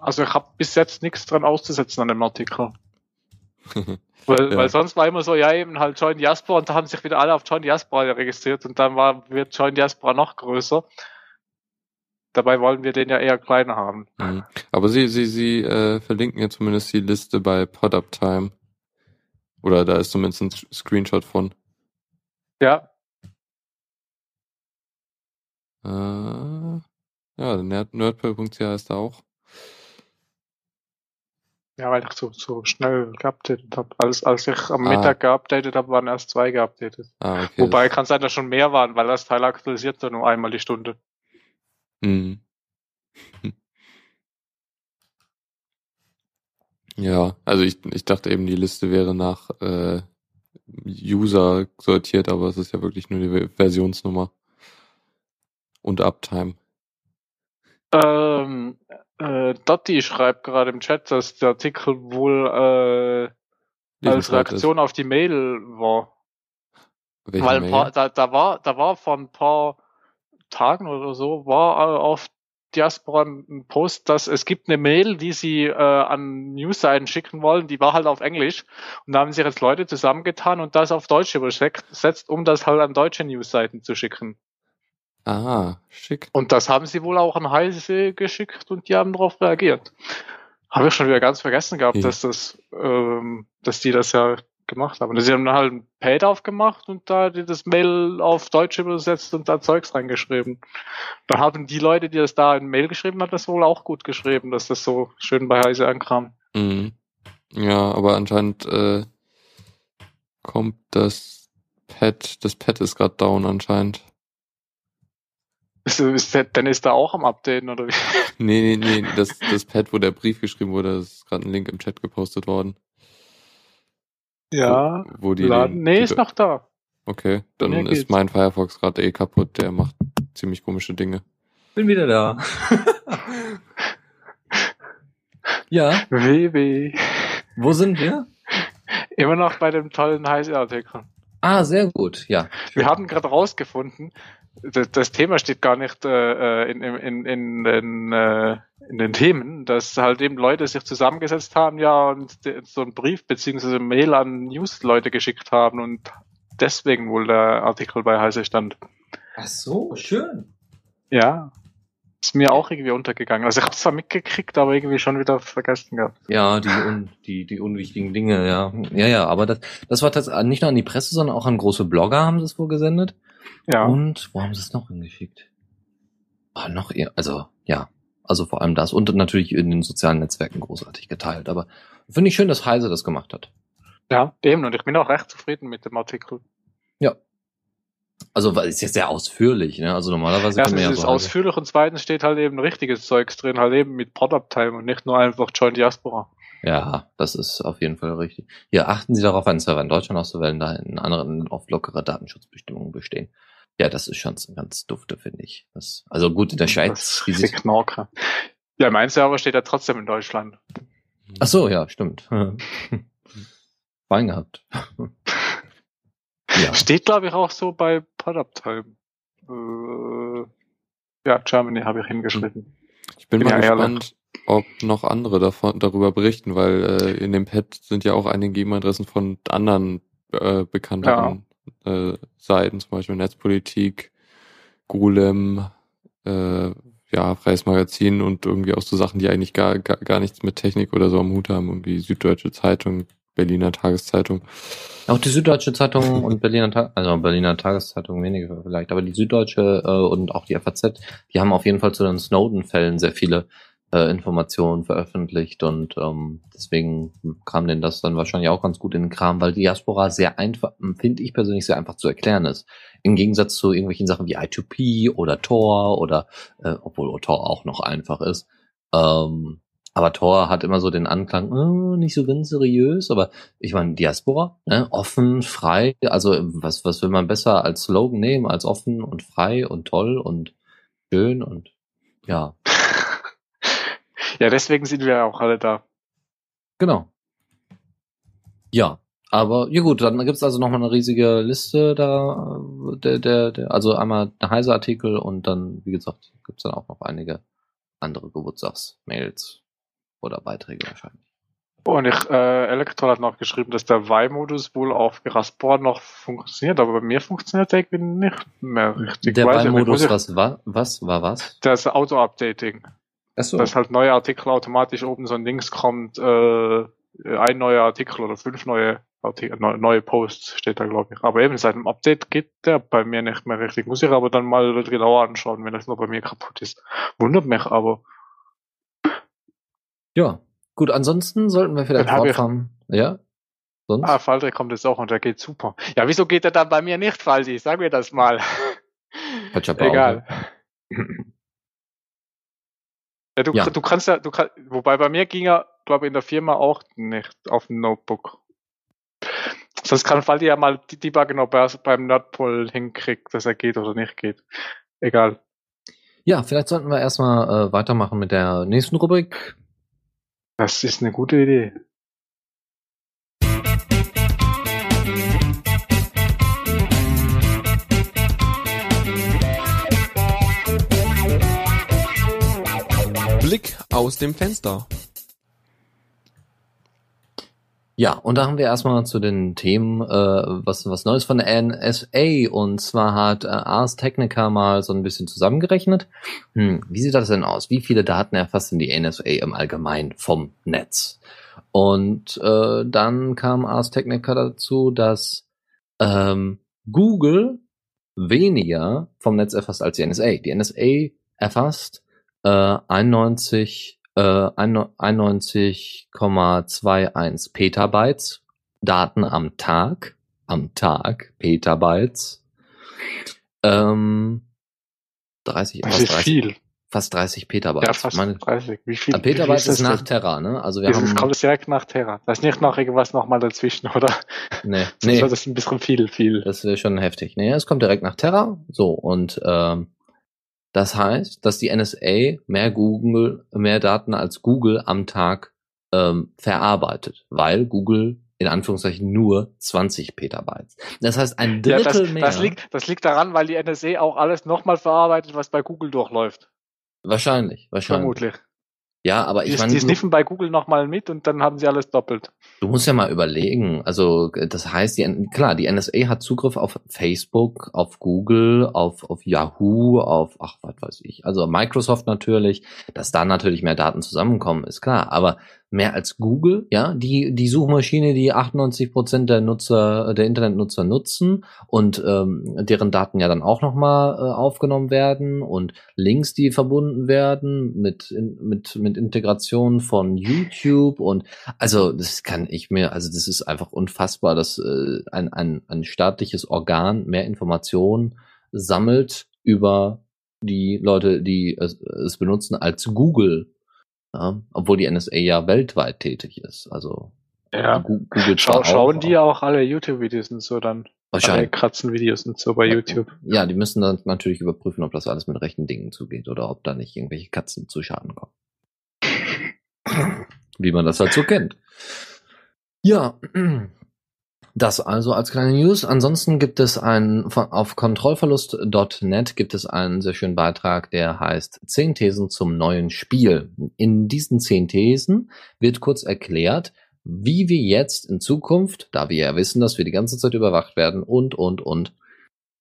also ich habe bis jetzt nichts dran auszusetzen an dem Artikel. *laughs* Weil, Ja. weil sonst war immer so, ja eben halt Join Diaspora und da haben sich wieder alle auf Join Diaspora registriert und dann war, wird Join Diaspora noch größer. Dabei wollen wir den ja eher kleiner haben. Mhm. Aber sie, sie, sie äh, verlinken ja zumindest die Liste bei PodUptime. Oder da ist zumindest ein Screenshot von. Ja, Äh, ja, nerd, nerdpearl.ch ist da auch. Ja, weil ich so, so schnell geupdatet habe. Als, als ich am Ah. Mittag geupdatet habe, waren erst zwei geupdatet. Ah, okay. Wobei kann sein, dass schon mehr waren, weil das Teil aktualisiert ja nur einmal die Stunde. Mhm. *laughs* Ja, also ich, ich dachte eben, die Liste wäre nach äh, User sortiert, aber es ist ja wirklich nur die Versionsnummer und Uptime. Ähm, äh, Dotti schreibt gerade im Chat, dass der Artikel wohl äh, als Lesenswert ist. Reaktion auf die Mail war. Welche Weil paar, da, da war, da war vor ein paar Tagen oder so, war äh, auf Diaspora ein Post, dass es gibt eine Mail, die sie äh, an Newsseiten schicken wollen, die war halt auf Englisch. Und da haben sich jetzt Leute zusammengetan und das auf Deutsch übersetzt, um das halt an deutsche Newsseiten zu schicken. Ah, schick. Und das haben sie wohl auch an Heise geschickt und die haben darauf reagiert. Habe ich schon wieder ganz vergessen gehabt, Ja. dass das, ähm, dass die das ja gemacht haben. Und sie haben dann halt ein Pad aufgemacht und da die das Mail auf Deutsch übersetzt und da Zeugs reingeschrieben. Dann haben die Leute, die das da in Mail geschrieben haben, das wohl auch gut geschrieben, dass das so schön bei Heise ankam. Mhm. Ja, aber anscheinend äh, kommt das Pad, das Pad ist gerade down anscheinend. Ist, ist, der- dann ist da auch am Updaten oder wie? *laughs* Nee, nee, nee, das, das Pad, wo der Brief geschrieben wurde, ist gerade ein Link im Chat gepostet worden. Ja. Wo, wo die Laden. den- Nee, die- ist noch da. Okay, dann ist geht's. mein Firefox gerade eh kaputt, der macht ziemlich komische Dinge. Bin wieder da. *laughs* ja, WW. wo sind wir? Immer noch bei dem tollen Heise-Artikel. Ah, sehr gut, ja. Wir haben gerade rausgefunden, das, Thema steht gar nicht äh, in, in, in, in, den, äh, in den Themen, dass halt eben Leute sich zusammengesetzt haben, ja, und so einen Brief beziehungsweise Mail an News-Leute geschickt haben und deswegen wohl der Artikel bei Heise stand. Ach so, schön. Ja. Ist mir auch irgendwie untergegangen. Also ich habe zwar mitgekriegt, aber irgendwie schon wieder vergessen gehabt. Ja, die, un, die, die unwichtigen Dinge, ja. Ja, ja, aber das, das war tatsächlich nicht nur an die Presse, sondern auch an große Blogger haben sie es wohl gesendet. Ja. Und wo haben sie es noch hingeschickt? Ah, noch eher, also, ja. Also vor allem das und natürlich in den sozialen Netzwerken großartig geteilt. Aber finde ich schön, dass Heise das gemacht hat. Ja, eben. Und ich bin auch recht zufrieden mit dem Artikel. Also, weil es ist jetzt sehr ausführlich, ne? Also normalerweise Erstens können wir ja ist es so Heise- ausführlich und zweitens steht halt eben richtiges Zeugs drin, halt eben mit Product-Time und nicht nur einfach Join Diaspora. Ja, das ist auf jeden Fall richtig. Hier achten Sie darauf, einen Server in Deutschland auszuwählen, da in anderen oft lockere Datenschutzbestimmungen bestehen. Ja, das ist schon ganz dufte, finde ich. Das, also gut, in der Schweiz, Das ist Knorke. Ja, mein Server steht ja trotzdem in Deutschland. ach so, ja, stimmt. Fein gehabt. ja. Steht, glaube ich, auch so bei Product-Time. Äh, ja, Germany habe ich hingeschrieben. Ich bin Bin mal ja gespannt, ob noch andere davon, darüber berichten, weil äh, in dem Pad sind ja auch einige E-Mail-Adressen von anderen äh, bekannteren äh, Seiten, zum Beispiel Netzpolitik, Golem, äh, ja, Freies Magazin und irgendwie auch so Sachen, die eigentlich gar, gar, gar nichts mit Technik oder so am Hut haben, irgendwie Süddeutsche Zeitung Berliner Tageszeitung. Auch die Süddeutsche Zeitung *laughs* und Berliner, Ta also Berliner Tageszeitung weniger vielleicht, aber die Süddeutsche äh, und auch die FAZ, die haben auf jeden Fall zu den Snowden-Fällen sehr viele äh, Informationen veröffentlicht und ähm, deswegen kam denn das dann wahrscheinlich auch ganz gut in den Kram, weil Diaspora sehr einfach, finde ich persönlich sehr einfach zu erklären ist. Im Gegensatz zu irgendwelchen Sachen wie I2P oder Tor oder äh, obwohl Tor auch noch einfach ist. Ähm, aber Tor hat immer so den Anklang, äh, nicht so ganz seriös, aber ich meine, Diaspora, ne? offen, frei, also was, was will man besser als Slogan nehmen, als offen und frei und toll und schön und ja. *laughs* Ja, deswegen sind wir auch alle da. Genau. Ja, aber ja gut, dann gibt's also nochmal eine riesige Liste da, der, der, der, also einmal der Heise-Artikel und dann, wie gesagt, gibt's dann auch noch einige andere Geburtstagsmails oder Beiträge wahrscheinlich. Und ich, äh, Elektron hat noch geschrieben, dass der Y-Modus wohl auf Grasport noch funktioniert, aber bei mir funktioniert der irgendwie nicht mehr richtig. Der Y-Modus, was war, was war was? Das Auto-Updating. Achso. Dass halt neue Artikel automatisch oben so ein Dings kommt, äh, ein neuer Artikel oder fünf neue Artikel, neu- neue Posts steht da, glaube ich. Aber eben seit dem Update geht der bei mir nicht mehr richtig. Muss ich aber dann mal genauer anschauen, wenn das nur bei mir kaputt ist. Wundert mich aber. Ja. Gut, ansonsten sollten wir vielleicht fortfahren. Ja? Sonst? Ah, Faldi kommt jetzt auch und der geht super. Ja, wieso geht er dann bei mir nicht, Faldi? Sag mir das mal. *laughs* Egal. *laughs* Ja, du, Ja. du kannst ja, du kann, wobei bei mir ging er, glaube in der Firma auch nicht auf dem Notebook. Sonst kann Faldi ja mal die debuggen, ob er es beim Nordpol hinkriegt, dass er geht oder nicht geht. Egal. Ja, vielleicht sollten wir erstmal äh, weitermachen mit der nächsten Rubrik. Das ist eine gute Idee. Aus dem Fenster. Ja, und da haben wir erstmal zu den Themen äh, was, was Neues von der NSA. Und zwar hat äh, Ars Technica mal so ein bisschen zusammengerechnet. Hm, wie sieht das denn aus? Wie viele Daten erfasst denn die NSA im Allgemeinen vom Netz? Und äh, dann kam Ars Technica dazu, dass ähm, Google weniger vom Netz erfasst als die NSA. Die NSA erfasst äh, 91 äh, 91,21 Petabytes Daten am Tag, am Tag Petabytes. Ähm, 30, Das fast ist 30, viel. fast 30 Petabytes. Ja, fast Meine, 30. Wie viel? äh, Petabytes ist das nach denn? Terra, ne? Also wir Das haben ist, kommt direkt nach Terra. Da ist nicht noch irgendwas nochmal dazwischen, oder? nee, *laughs* nee, das ein bisschen viel, viel. Das wäre schon heftig. Nee, es kommt direkt nach Terra. So, und ähm, das heißt, dass die NSA mehr Google, mehr Daten als Google am Tag ähm, verarbeitet, weil Google in Anführungszeichen nur 20 Petabytes. Das heißt, ein Ja, Drittel das, mehr. das, liegt, das liegt daran, weil die NSA auch alles nochmal verarbeitet, was bei Google durchläuft. wahrscheinlich, wahrscheinlich. Vermutlich. Ja, aber ich meine, die sniffen bei Google nochmal mit und dann haben sie alles doppelt. du musst ja mal überlegen. Also, das heißt, die, klar, die NSA hat Zugriff auf Facebook, auf Google, auf, auf Yahoo, auf, ach, was weiß ich. Also Microsoft natürlich. Dass da natürlich mehr Daten zusammenkommen, ist klar. Aber mehr als Google, ja, die, die Suchmaschine, die 98 Prozent der Nutzer, der Internetnutzer nutzen und ähm, deren Daten ja dann auch nochmal äh, aufgenommen werden und Links, die verbunden werden mit, in, mit, mit Integration von YouTube und also das kann ich mir, also das ist einfach unfassbar, dass äh, ein, ein, ein staatliches Organ mehr Informationen sammelt über die Leute, die es, es benutzen, als Google. Ja, obwohl die NSA ja weltweit tätig ist. Also Ja. Google Schau, schauen auch, die ja auch alle YouTube-Videos und so dann. Alle wahrscheinlich. Katzenvideos und so bei YouTube. Ja, die müssen dann natürlich überprüfen, ob das alles mit rechten Dingen zugeht oder ob da nicht irgendwelche Katzen zu Schaden kommen. *laughs* Wie man das halt so kennt. Ja, das also als kleine News. Ansonsten gibt es einen, auf Kontrollverlust.net gibt es einen sehr schönen Beitrag, der heißt 10 Thesen zum neuen Spiel. In diesen 10 Thesen wird kurz erklärt, wie wir jetzt in Zukunft, da wir ja wissen, dass wir die ganze Zeit überwacht werden und, und, und,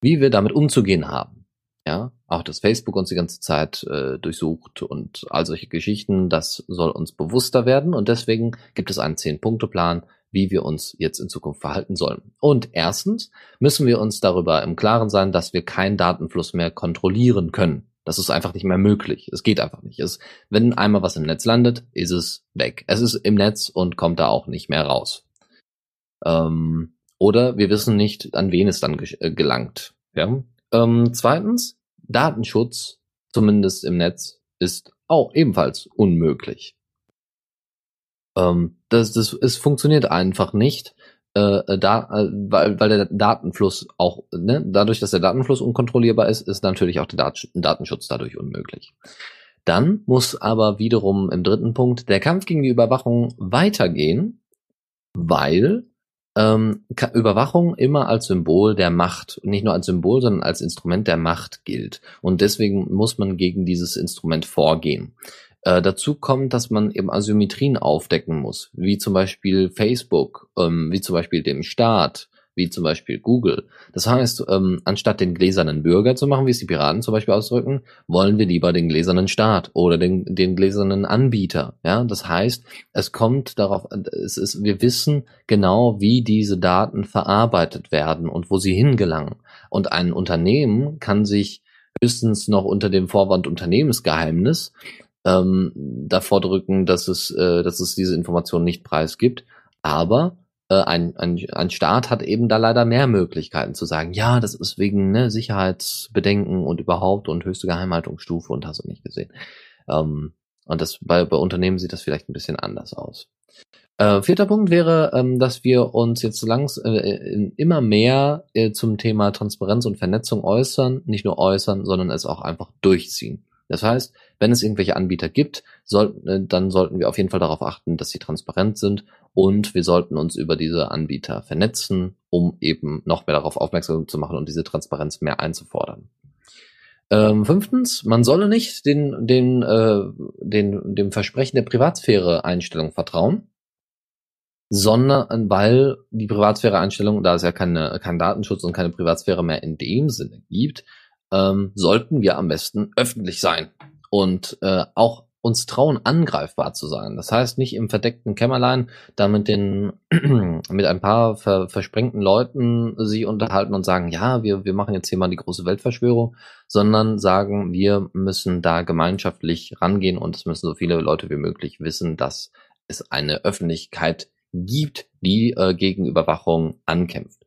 wie wir damit umzugehen haben. Ja, auch dass Facebook uns die ganze Zeit äh, durchsucht und all solche Geschichten, das soll uns bewusster werden und deswegen gibt es einen Zehn-Punkte-Plan, wie wir uns jetzt in Zukunft verhalten sollen. Und erstens müssen wir uns darüber im Klaren sein, dass wir keinen Datenfluss mehr kontrollieren können. Das ist einfach nicht mehr möglich. Es geht einfach nicht. Es, wenn einmal was im Netz landet, ist es weg. Es ist im Netz und kommt da auch nicht mehr raus. Ähm, oder wir wissen nicht, an wen es dann äh, gelangt. Ja? Ähm, zweitens, Datenschutz, zumindest im Netz, ist auch ebenfalls unmöglich. Ähm, das, das, es funktioniert einfach nicht, äh, da, äh, weil, weil der Datenfluss auch, ne, dadurch, dass der Datenfluss unkontrollierbar ist, ist natürlich auch der Dat Datenschutz dadurch unmöglich. Dann muss aber wiederum im dritten Punkt der Kampf gegen die Überwachung weitergehen, weil ähm, Überwachung immer als Symbol der Macht, nicht nur als Symbol, sondern als Instrument der Macht gilt. Und deswegen muss man gegen dieses Instrument vorgehen. Äh, dazu kommt, dass man eben Asymmetrien aufdecken muss, wie zum Beispiel Facebook, ähm, wie zum Beispiel dem Staat, wie zum Beispiel Google. Das heißt, ähm, anstatt den gläsernen Bürger zu machen, wie es die Piraten zum Beispiel ausdrücken, wollen wir lieber den gläsernen Staat oder den, den gläsernen Anbieter. Ja, das heißt, es kommt darauf, es ist, wir wissen genau, wie diese Daten verarbeitet werden und wo sie hingelangen. Und ein Unternehmen kann sich höchstens noch unter dem Vorwand Unternehmensgeheimnis ähm, davor drücken, dass es, äh, dass es diese Information nicht preisgibt. Aber äh, ein, ein, ein Staat hat eben da leider mehr Möglichkeiten zu sagen, ja, das ist wegen ne, Sicherheitsbedenken und überhaupt und höchste Geheimhaltungsstufe und hast du nicht gesehen. Ähm, und das bei, bei Unternehmen sieht das vielleicht ein bisschen anders aus. Äh, vierter Punkt wäre, ähm, dass wir uns jetzt langs äh, immer mehr äh, zum Thema Transparenz und Vernetzung äußern, nicht nur äußern, sondern es auch einfach durchziehen. Das heißt, wenn es irgendwelche Anbieter gibt, sollten, äh, dann sollten wir auf jeden Fall darauf achten, dass sie transparent sind und wir sollten uns über diese Anbieter vernetzen, um eben noch mehr darauf aufmerksam zu machen und diese Transparenz mehr einzufordern. Ähm, fünftens, man solle nicht den, den, äh, den, dem Versprechen der Privatsphäre-Einstellung vertrauen, sondern weil die Privatsphäre-Einstellung, da es ja keine, kein Datenschutz und keine Privatsphäre mehr in dem Sinne gibt, ähm, sollten wir am besten öffentlich sein und äh, auch uns trauen, angreifbar zu sein. Das heißt, nicht im verdeckten Kämmerlein da mit den, *clears throat* mit ein paar ver, versprengten Leuten sich unterhalten und sagen, ja, wir, wir machen jetzt hier mal die große Weltverschwörung, sondern sagen, wir müssen da gemeinschaftlich rangehen und es müssen so viele Leute wie möglich wissen, dass es eine Öffentlichkeit gibt, die äh, gegen Überwachung ankämpft.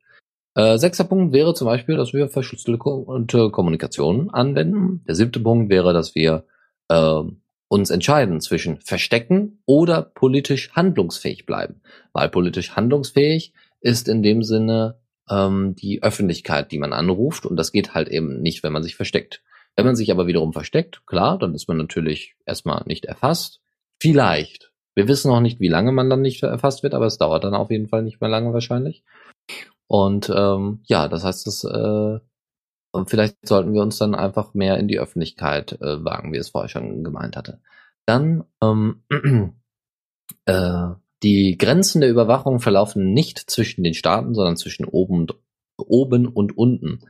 Äh, sechster Punkt wäre zum Beispiel, dass wir verschlüsselte Kommunikation anwenden. Der siebte Punkt wäre, dass wir äh, uns entscheiden zwischen verstecken oder politisch handlungsfähig bleiben. Weil politisch handlungsfähig ist in dem Sinne ähm, die Öffentlichkeit, die man anruft und das geht halt eben nicht, wenn man sich versteckt. Wenn man sich aber wiederum versteckt, klar, dann ist man natürlich erstmal nicht erfasst. Vielleicht. Wir wissen noch nicht, wie lange man dann nicht erfasst wird, aber es dauert dann auf jeden Fall nicht mehr lange wahrscheinlich. Und ähm, ja, das heißt, das, äh, vielleicht sollten wir uns dann einfach mehr in die Öffentlichkeit äh, wagen, wie es vorher schon gemeint hatte. Dann ähm, *clears throat* äh, die Grenzen der Überwachung verlaufen nicht zwischen den Staaten, sondern zwischen oben und, oben und unten.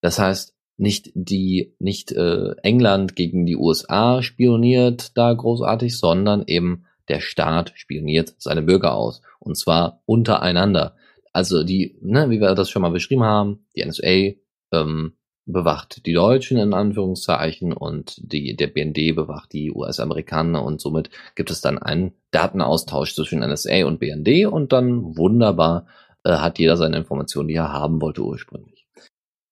Das heißt, nicht die, nicht äh, England gegen die USA spioniert da großartig, sondern eben der Staat spioniert seine Bürger aus. Und zwar untereinander. Also die, ne, wie wir das schon mal beschrieben haben, die NSA ähm, bewacht die Deutschen in Anführungszeichen und die, der BND bewacht die US-Amerikaner und somit gibt es dann einen Datenaustausch zwischen NSA und BND und dann wunderbar äh, hat jeder seine Informationen, die er haben wollte ursprünglich.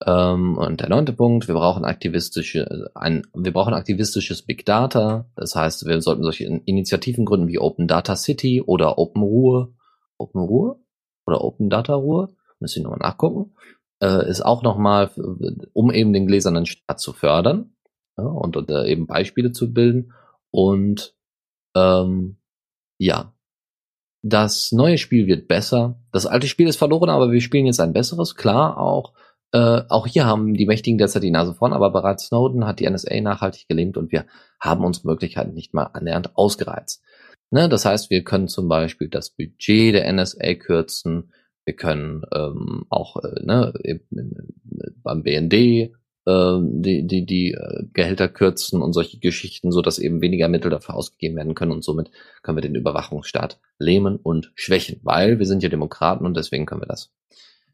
Ähm, und der neunte Punkt, wir brauchen aktivistische, ein, wir brauchen aktivistisches Big Data. Das heißt, wir sollten solche Initiativen gründen wie Open Data City oder Open Ruhe. Open Ruhe? Oder Open Data Ruhe, müssen ich nochmal nachgucken, äh, ist auch nochmal, um eben den gläsernen Staat zu fördern ja, und, und äh, eben Beispiele zu bilden. Und ähm, ja, das neue Spiel wird besser. Das alte Spiel ist verloren, aber wir spielen jetzt ein besseres. Klar, auch äh, auch hier haben die Mächtigen derzeit die Nase vorn, aber bereits Snowden hat die NSA nachhaltig gelähmt und wir haben unsere Möglichkeiten nicht mal annähernd ausgereizt. Ne, das heißt, wir können zum Beispiel das Budget der NSA kürzen. Wir können ähm, auch äh, ne, beim BND äh, äh, die, die, die äh, Gehälter kürzen und solche Geschichten, so dass eben weniger Mittel dafür ausgegeben werden können und somit können wir den Überwachungsstaat lähmen und schwächen, weil wir sind ja Demokraten und deswegen können wir das.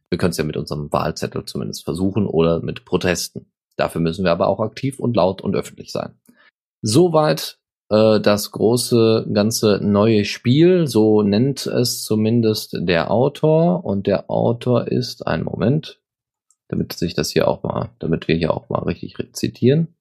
Wir können es ja mit unserem Wahlzettel zumindest versuchen oder mit Protesten. Dafür müssen wir aber auch aktiv und laut und öffentlich sein. Soweit äh, das große ganze neue Spiel, so nennt es zumindest der Autor und der Autor ist ein Moment, damit sich das hier auch mal, damit wir hier auch mal richtig rezitieren.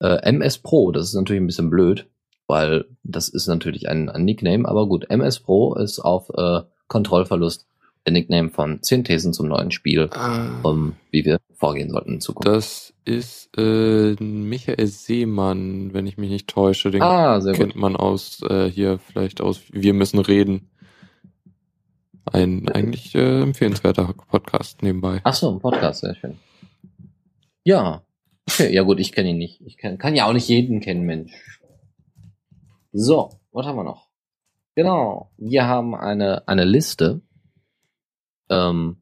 Äh, MS Pro, das ist natürlich ein bisschen blöd, weil das ist natürlich ein, ein Nickname, aber gut, MS Pro ist auf äh, Kontrollverlust der Nickname von 10 Thesen zum neuen Spiel, Ah, um, wie wir vorgehen sollten in Zukunft. das ist äh, Michael Seemann, wenn ich mich nicht täusche. Den ah, sehr kennt gut. man aus äh, hier vielleicht aus Wir müssen reden. Ein eigentlich äh, empfehlenswerter Podcast nebenbei. Ach so, ein Podcast, sehr schön. Ja, okay, ja gut, ich kenne ihn nicht. Ich kenn, kann ja auch nicht jeden kennen, Mensch. So, was haben wir noch? Genau, wir haben eine, eine Liste, ähm,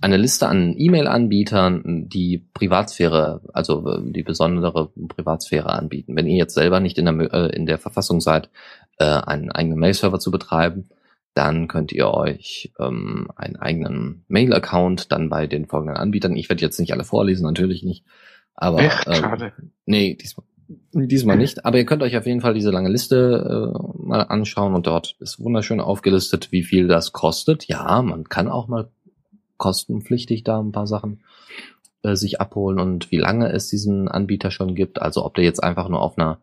eine Liste an E-Mail-Anbietern, die Privatsphäre, also äh, die besondere Privatsphäre anbieten. Wenn ihr jetzt selber nicht in der, äh, in der Verfassung seid, äh, einen eigenen Mail-Server zu betreiben, dann könnt ihr euch ähm, einen eigenen Mail-Account dann bei den folgenden Anbietern. Ich werde jetzt nicht alle vorlesen, natürlich nicht. Aber Echt schade. nee, diesmal, diesmal nicht. Aber ihr könnt euch auf jeden Fall diese lange Liste äh, mal anschauen und dort ist wunderschön aufgelistet, wie viel das kostet. Ja, man kann auch mal kostenpflichtig da ein paar Sachen äh, sich abholen und wie lange es diesen Anbieter schon gibt. Also ob der jetzt einfach nur auf einer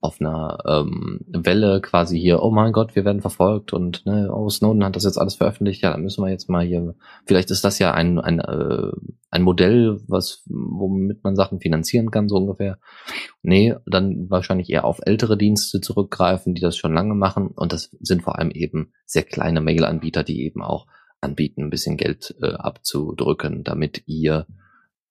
auf einer ähm, Welle quasi hier, oh mein Gott, wir werden verfolgt und ne, oh, Snowden hat das jetzt alles veröffentlicht, ja, dann müssen wir jetzt mal hier, vielleicht ist das ja ein, ein, äh, ein Modell, was, womit man Sachen finanzieren kann, so ungefähr. Nee, dann wahrscheinlich eher auf ältere Dienste zurückgreifen, die das schon lange machen. Und das sind vor allem eben sehr kleine Mail-Anbieter, die eben auch anbieten, ein bisschen Geld äh, abzudrücken, damit ihr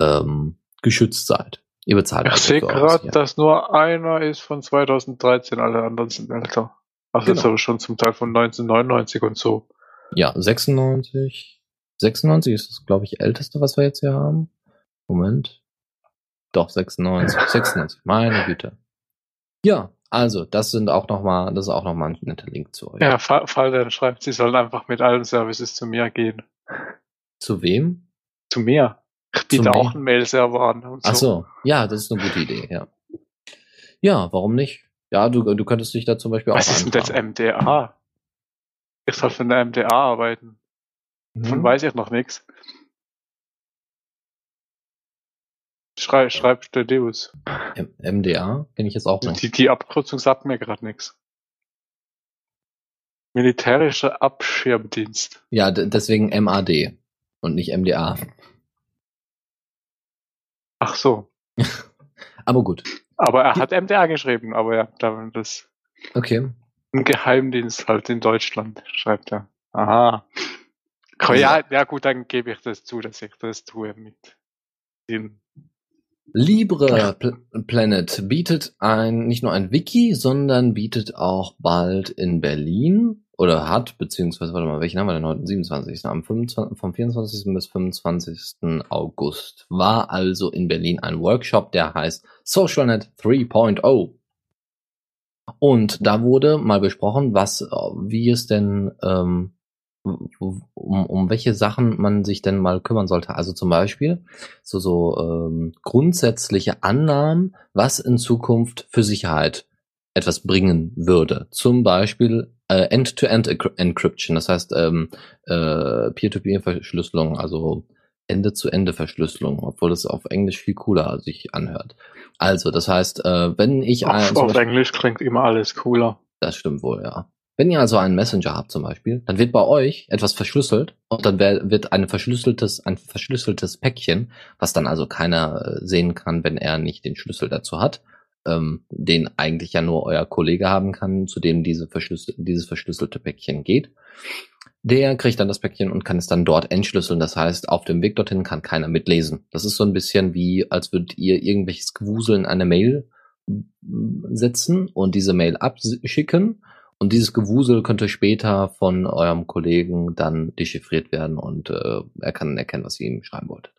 ähm, geschützt seid. Ihr bezahlt Ich also sehe gerade, dass nur einer ist von 2013, alle anderen sind älter. Also Genau. jetzt aber schon zum Teil von 1999 und so. Ja, 96. 96 ist das, glaube ich, älteste, was wir jetzt hier haben. Moment. Doch, 96. 96. *laughs* Meine Güte. Ja, also, das sind auch nochmal, das ist auch nochmal ein netter Link zu euch. Ja, Fall, Fall der schreibt, sie sollen einfach mit allen Services zu mir gehen. Zu wem? Zu mir. Biete mir? auch einen Mail-Server an. Und Ach so. Ja, das ist eine gute Idee, ja. Ja, warum nicht? Ja, du, du könntest dich da zum Beispiel Was auch ist denn das. MDA? Ich soll für eine MDA arbeiten. Davon Mhm. weiß ich noch nichts. Schrei, schreib der Deus. M MDA kenne ich jetzt auch nicht. Die, die Abkürzung sagt mir gerade nichts. Militärischer Abschirmdienst. Ja, deswegen MAD und nicht MDA. Ach so. *laughs* Aber gut. Aber er hat MDA geschrieben, aber ja, da- das Okay. ein Geheimdienst halt in Deutschland, schreibt er. Aha. Ja, ja gut, dann gebe ich das zu, dass ich das tue mit dem. Libre Pl Planet bietet ein, nicht nur ein Wiki, sondern bietet auch bald in Berlin oder hat, beziehungsweise, warte mal, welchen haben wir denn heute? 27. Am 25, vom 24. bis 25. August war also in Berlin ein Workshop, der heißt SocialNet 3.0. Und da wurde mal besprochen, was, wie es denn, ähm, um, um welche Sachen man sich denn mal kümmern sollte. Also zum Beispiel so, so ähm, grundsätzliche Annahmen, was in Zukunft für Sicherheit etwas bringen würde. Zum Beispiel äh, End-to-End-Encryption, das heißt ähm, äh, Peer-to-Peer-Verschlüsselung, also Ende-zu-Ende-Verschlüsselung, obwohl es auf Englisch viel cooler sich anhört. Also, das heißt, äh, wenn ich ein, Auf, zum auf Beispiel- Englisch klingt immer alles cooler. das stimmt wohl, ja. Wenn ihr also einen Messenger habt zum Beispiel, dann wird bei euch etwas verschlüsselt und dann wird ein verschlüsseltes, ein verschlüsseltes Päckchen, was dann also keiner äh, sehen kann, wenn er nicht den Schlüssel dazu hat, ähm, den eigentlich ja nur euer Kollege haben kann, zu dem diese verschlüssel dieses verschlüsselte Päckchen geht. Der kriegt dann das Päckchen und kann es dann dort entschlüsseln. Das heißt, auf dem Weg dorthin kann keiner mitlesen. Das ist so ein bisschen wie, als würdet ihr irgendwelches Gewusel in eine Mail setzen und diese Mail abschicken. Und dieses Gewusel könnte später von eurem Kollegen dann dechiffriert werden und äh, er kann erkennen, was ihr ihm schreiben wolltet.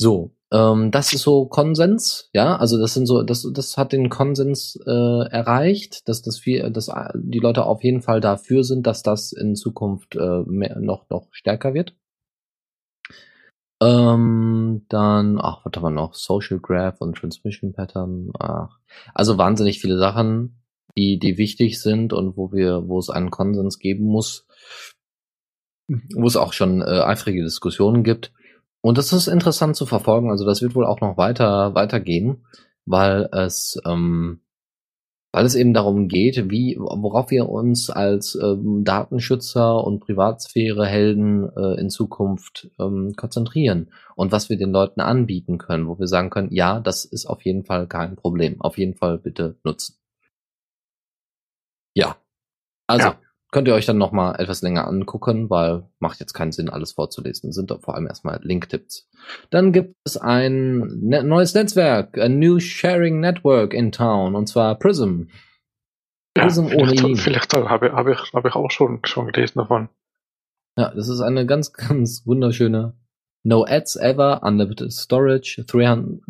So, Ähm, das ist so Konsens, ja, also das sind so, das, das hat den Konsens äh, erreicht, dass das viel, dass die Leute auf jeden Fall dafür sind, dass das in Zukunft äh, mehr, noch noch stärker wird. Ähm, dann, ach, was haben wir noch? Social Graph und Transmission Pattern. Ach, also wahnsinnig viele Sachen, die, die wichtig sind und wo wir, wo es einen Konsens geben muss, wo es auch schon äh, eifrige Diskussionen gibt. Und das ist interessant zu verfolgen. Also das wird wohl auch noch weiter weitergehen, weil es ähm, weil es eben darum geht, wie, worauf wir uns als ähm, Datenschützer und Privatsphäre-Helden äh, in Zukunft ähm, konzentrieren und was wir den Leuten anbieten können, wo wir sagen können, ja, das ist auf jeden Fall kein Problem. Auf jeden Fall bitte nutzen. Ja. Also, ja. könnt ihr euch dann nochmal etwas länger angucken, weil macht jetzt keinen Sinn, alles vorzulesen. Sind doch vor allem erstmal Link-Tipps. Dann gibt es ein ne neues Netzwerk, a new sharing network in town, und zwar Prism. Prism ja, ohne ihn. Vielleicht habe, habe, ich, habe ich auch schon, schon gelesen davon. Ja, das ist eine ganz, *laughs* ganz wunderschöne No ads ever, unlimited storage, 300,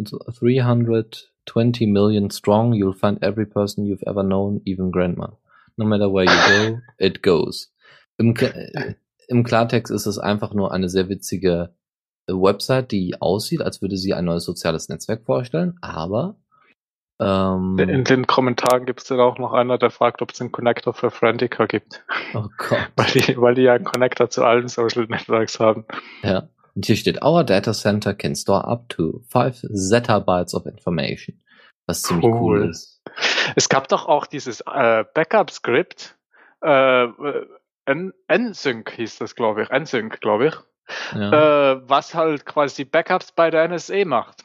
320 million strong, you'll find every person you've ever known, even grandma. No matter where you go, it goes. Im, *laughs* Im Klartext ist es einfach nur eine sehr witzige Website, die aussieht, als würde sie ein neues soziales Netzwerk vorstellen, aber ähm, in den Kommentaren gibt es dann auch noch einer, der fragt, ob es einen Connector für Friendica gibt. Oh *laughs* Gott. weil, die, weil die ja einen Connector zu allen Social Networks haben. Ja. Und hier steht, our data center can store up to 5 Zettabytes of information. Was ziemlich cool, cool ist. Es gab doch auch dieses äh, Backup-Skript, äh, NSYNC hieß das, glaube ich, NSYNC, glaube ich ja. äh, was halt quasi Backups bei der NSA macht.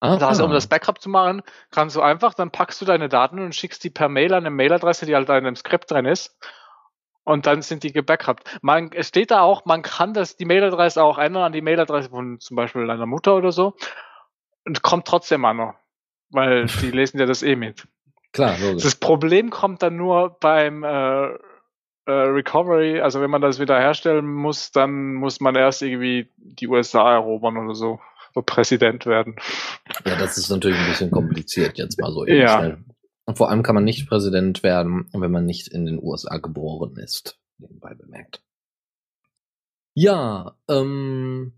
Ah, also, um das Backup zu machen, kannst du einfach, dann packst du deine Daten und schickst die per Mail an eine Mailadresse, die halt in einem Skript drin ist. Und dann sind die gebackupt. Man, es steht da auch, man kann das, die Mailadresse auch ändern an die Mailadresse von zum Beispiel deiner Mutter oder so. Und kommt trotzdem an. Weil *laughs* die lesen ja das eh mit. Klar, logisch. Das Problem kommt dann nur beim äh, äh, Recovery, also wenn man das wieder herstellen muss, dann muss man erst irgendwie die USA erobern oder so, so Präsident werden. Ja, das ist natürlich ein bisschen kompliziert jetzt mal so eben ja. schnell. Und vor allem kann man nicht Präsident werden, wenn man nicht in den USA geboren ist, nebenbei bemerkt. Ja, ähm,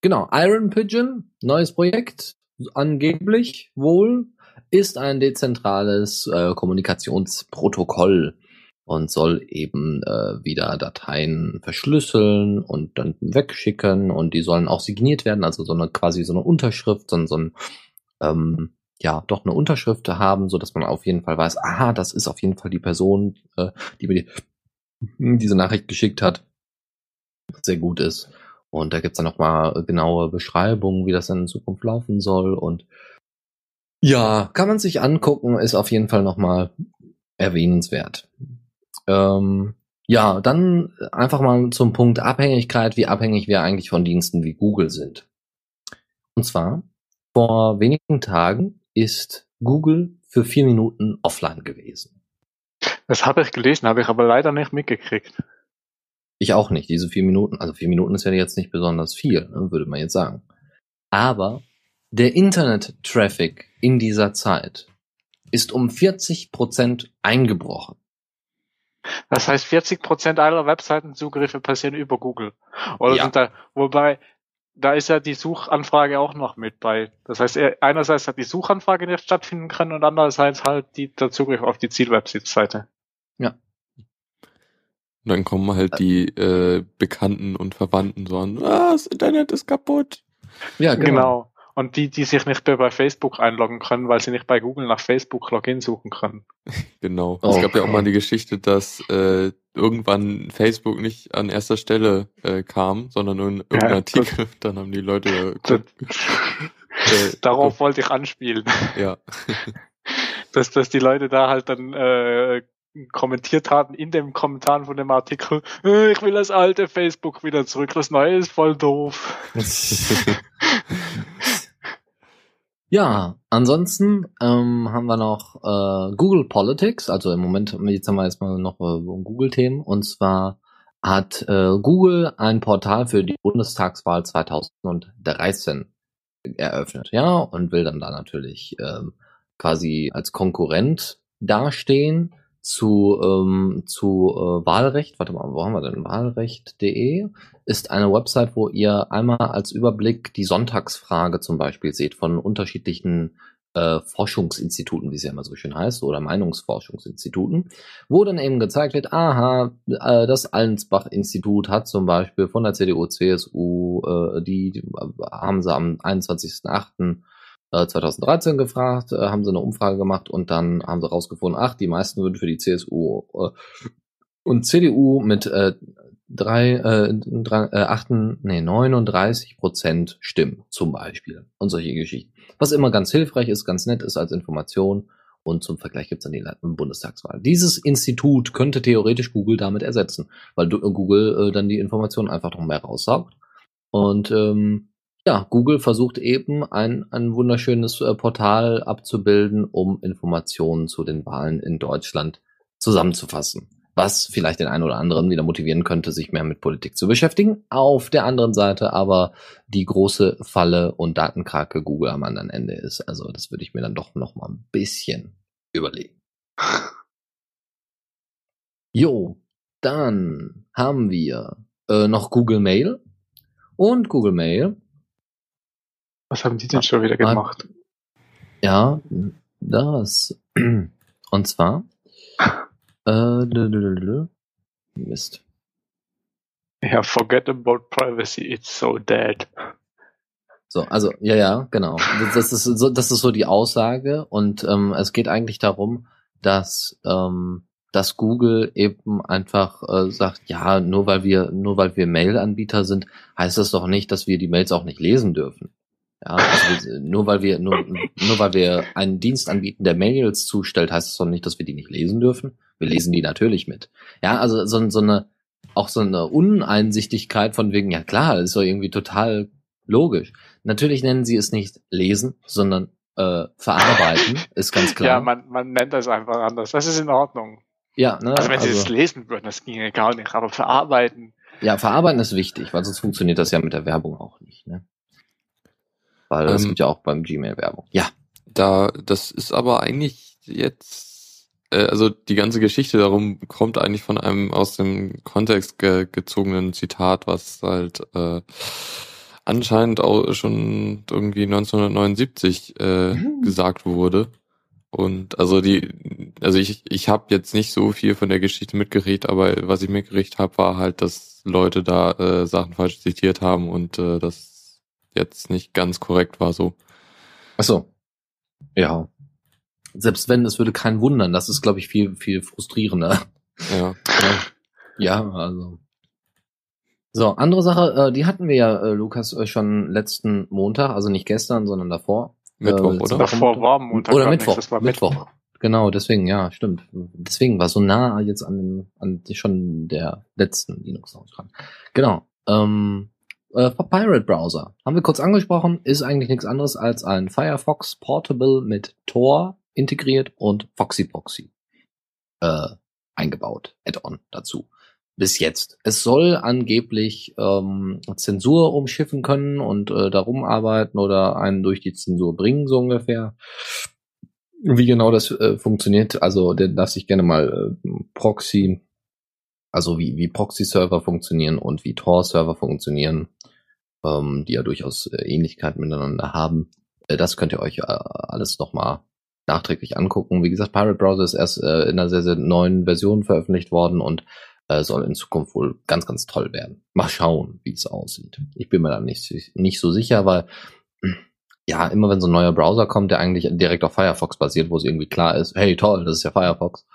genau, Iron Pigeon, neues Projekt, angeblich wohl, ist ein dezentrales äh, Kommunikationsprotokoll und soll eben äh, wieder Dateien verschlüsseln und dann wegschicken und die sollen auch signiert werden, also so eine quasi so eine Unterschrift, so, so ein ähm, ja doch eine Unterschrift haben, so dass man auf jeden Fall weiß, aha, das ist auf jeden Fall die Person, äh, die mir die, diese Nachricht geschickt hat, sehr gut ist. Und da gibt's dann noch mal genaue Beschreibungen, wie das dann in Zukunft laufen soll und ja, kann man sich angucken, ist auf jeden Fall noch mal erwähnenswert. Ähm, ja, dann einfach mal zum Punkt Abhängigkeit, wie abhängig wir eigentlich von Diensten wie Google sind. Und zwar, vor wenigen Tagen ist Google für vier Minuten offline gewesen. Das habe ich gelesen, habe ich aber leider nicht mitgekriegt. Ich auch nicht. Diese vier Minuten, also vier Minuten ist ja jetzt nicht besonders viel, ne, würde man jetzt sagen. Aber der Internet-Traffic in dieser Zeit ist um 40 Prozent eingebrochen. Das heißt, 40 Prozent aller Webseitenzugriffe passieren über Google. Oder ja. sind da, wobei, da ist ja die Suchanfrage auch noch mit bei. Das heißt, einerseits hat die Suchanfrage nicht stattfinden können und andererseits halt die, der Zugriff auf die Zielwebseite. Ja. Und dann kommen halt die äh, Bekannten und Verwandten so an, ah, das Internet ist kaputt. Ja, genau. genau. Und die, die sich nicht mehr bei Facebook einloggen können, weil sie nicht bei Google nach Facebook Login suchen können. *laughs* Genau. Oh, es gab ja auch mal die Geschichte, dass äh, irgendwann Facebook nicht an erster Stelle äh, kam, sondern nur in irgendeinem ja, Artikel. *laughs* Dann haben die Leute. *laughs* Das, äh, Darauf wollte ich anspielen. Ja. dass, dass die Leute da halt dann äh, kommentiert hatten in dem Kommentar von dem Artikel, äh, ich will das alte Facebook wieder zurück, das neue ist voll doof. *laughs* Ja, ansonsten ähm, haben wir noch äh, Google Politics, also im Moment, jetzt haben wir erstmal noch äh, Google-Themen, und zwar hat äh, Google ein Portal für die Bundestagswahl 2013 eröffnet, ja, und will dann da natürlich ähm, quasi als Konkurrent dastehen zu, ähm, zu äh, Wahlrecht. Warte mal, wo haben wir denn? Wahlrecht.de ist eine Website, wo ihr einmal als Überblick die Sonntagsfrage zum Beispiel seht von unterschiedlichen äh, Forschungsinstituten, wie es ja immer so schön heißt, oder Meinungsforschungsinstituten, wo dann eben gezeigt wird, aha, äh, das Allensbach-Institut hat zum Beispiel von der CDU, CSU, äh, die, die haben sie am 21.08. 2013 gefragt, äh, haben sie eine Umfrage gemacht und dann haben sie rausgefunden, ach, die meisten würden für die CSU äh, und CDU mit äh, drei, äh, drei äh, achten, nee, 39 Prozent stimmen, zum Beispiel. Und solche Geschichten. Was immer ganz hilfreich ist, ganz nett ist als Information. Und zum Vergleich gibt es dann die Bundestagswahl. Dieses Institut könnte theoretisch Google damit ersetzen, weil Google äh, dann die Informationen einfach noch mehr raussaugt. Und ähm, ja, Google versucht eben ein, ein wunderschönes äh, Portal abzubilden, um Informationen zu den Wahlen in Deutschland zusammenzufassen. Was vielleicht den einen oder anderen wieder motivieren könnte, sich mehr mit Politik zu beschäftigen. Auf der anderen Seite aber die große Falle und Datenkrake Google am anderen Ende ist. Also das würde ich mir dann doch noch mal ein bisschen überlegen. *laughs* Jo, dann haben wir äh, noch Google Mail. Und Google Mail was haben die denn schon wieder gemacht? Ja, das. *clears throat* Und zwar. Äh, Mist. Ja, forget about privacy, it's so dead. So, also, ja, ja, genau. Das, ist so, das ist so die Aussage und ähm, es geht eigentlich darum, dass, ähm, dass Google eben einfach äh, sagt, ja, nur weil wir, nur weil wir Mail-Anbieter sind, heißt das doch nicht, dass wir die Mails auch nicht lesen dürfen. Ja, also nur weil wir nur, nur weil wir einen Dienst anbieten, der Mails zustellt, heißt es doch nicht, dass wir die nicht lesen dürfen. Wir lesen die natürlich mit. Ja, also so, so eine auch so eine Uneinsichtigkeit von wegen, ja klar, ist doch irgendwie total logisch. Natürlich nennen sie es nicht lesen, sondern äh, verarbeiten, ist ganz klar. Ja, man, man nennt das einfach anders. Das ist in Ordnung. Ja, ne, also wenn also, sie es lesen würden, das ginge gar nicht, aber verarbeiten. Ja, verarbeiten ist wichtig, weil sonst funktioniert das ja mit der Werbung auch nicht. Ne? Weil ähm, es gibt ja auch beim Gmail Werbung. Ja. Da, das ist aber eigentlich jetzt, äh, also die ganze Geschichte darum kommt eigentlich von einem aus dem Kontext ge gezogenen Zitat, was halt äh, anscheinend auch schon irgendwie 1979 äh, mhm. gesagt wurde. Und also die, also ich, ich habe jetzt nicht so viel von der Geschichte mitgerichtet, aber was ich mitgerichtet habe, war halt, dass Leute da äh, Sachen falsch zitiert haben und äh, das jetzt nicht ganz korrekt war so. Ach so. Ja. Selbst wenn, es würde keinen wundern. Das ist, glaube ich, viel, viel frustrierender. Ja. ja, also. So, andere Sache, äh, die hatten wir ja, äh, Lukas, äh, schon letzten Montag, also nicht gestern, sondern davor. Mittwoch, äh, oder? Davor war Montag. Oder Mittwoch. Nicht, Mittwoch. Mittwoch. Genau, deswegen, ja, stimmt. Deswegen war so nah jetzt an, an schon der letzten Linux dran. Genau. Ähm, äh, Pirate Browser. Haben wir kurz angesprochen, ist eigentlich nichts anderes als ein Firefox Portable mit Tor integriert und FoxyPoxy äh, eingebaut. Add-on dazu. Bis jetzt. Es soll angeblich ähm, Zensur umschiffen können und äh, darum arbeiten oder einen durch die Zensur bringen, so ungefähr. Wie genau das äh, funktioniert, also der darf sich gerne mal äh, Proxy also wie, wie Proxy-Server funktionieren und wie Tor-Server funktionieren, ähm, die ja durchaus äh, Ähnlichkeiten miteinander haben. Äh, das könnt ihr euch äh, alles nochmal nachträglich angucken. Wie gesagt, Pirate Browser ist erst äh, in einer sehr, sehr neuen Version veröffentlicht worden und äh, soll in Zukunft wohl ganz, ganz toll werden. Mal schauen, wie es aussieht. Ich bin mir da nicht, nicht so sicher, weil *clears throat* ja, immer wenn so ein neuer Browser kommt, der eigentlich direkt auf Firefox basiert, wo es irgendwie klar ist, hey toll, das ist ja Firefox.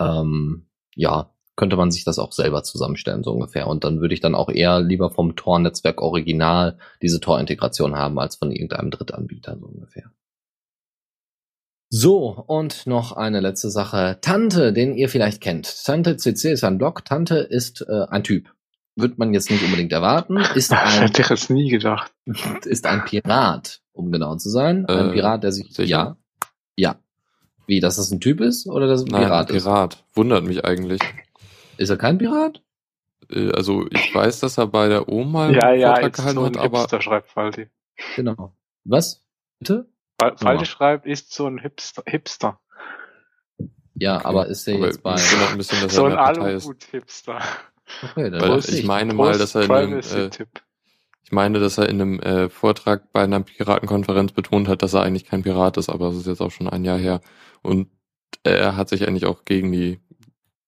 Ähm, ja, könnte man sich das auch selber zusammenstellen, so ungefähr. Und dann würde ich dann auch eher lieber vom Tor-Netzwerk original diese Tor-Integration haben, als von irgendeinem Drittanbieter, so ungefähr. So, und noch eine letzte Sache. Tante, den ihr vielleicht kennt. Tante CC ist ein Blog. Tante ist äh, ein Typ. Wird man jetzt nicht unbedingt erwarten. Ist ein, das hätte ich jetzt nie gedacht. *laughs* Ist ein Pirat, um genau zu sein. Ein äh, Pirat, der sich. Sicher? Ja. Ja. Wie, dass das ein Typ ist oder dass es ein Nein, Pirat, ein Pirat. Ist? Wundert mich eigentlich. Ist er kein Pirat? Äh, also ich weiß, dass er bei der Oma Ja, einen ja, Vortrag gehalten so ein hat, aber Hipster schreibt Faldi. Genau. Was? Bitte? Fal- Faldi Ja. schreibt, ist so ein Hipster. Hipster. Ja, aber ist er aber jetzt bei. ein bisschen, dass So er in ein. Aluhut-Hipster. Okay, dann Weil ich meine mal, dass er in einem, äh, ich meine, dass er in einem äh, Vortrag bei einer Piratenkonferenz betont hat, dass er eigentlich kein Pirat ist, aber das ist jetzt auch schon ein Jahr her. Und er hat sich eigentlich auch gegen die,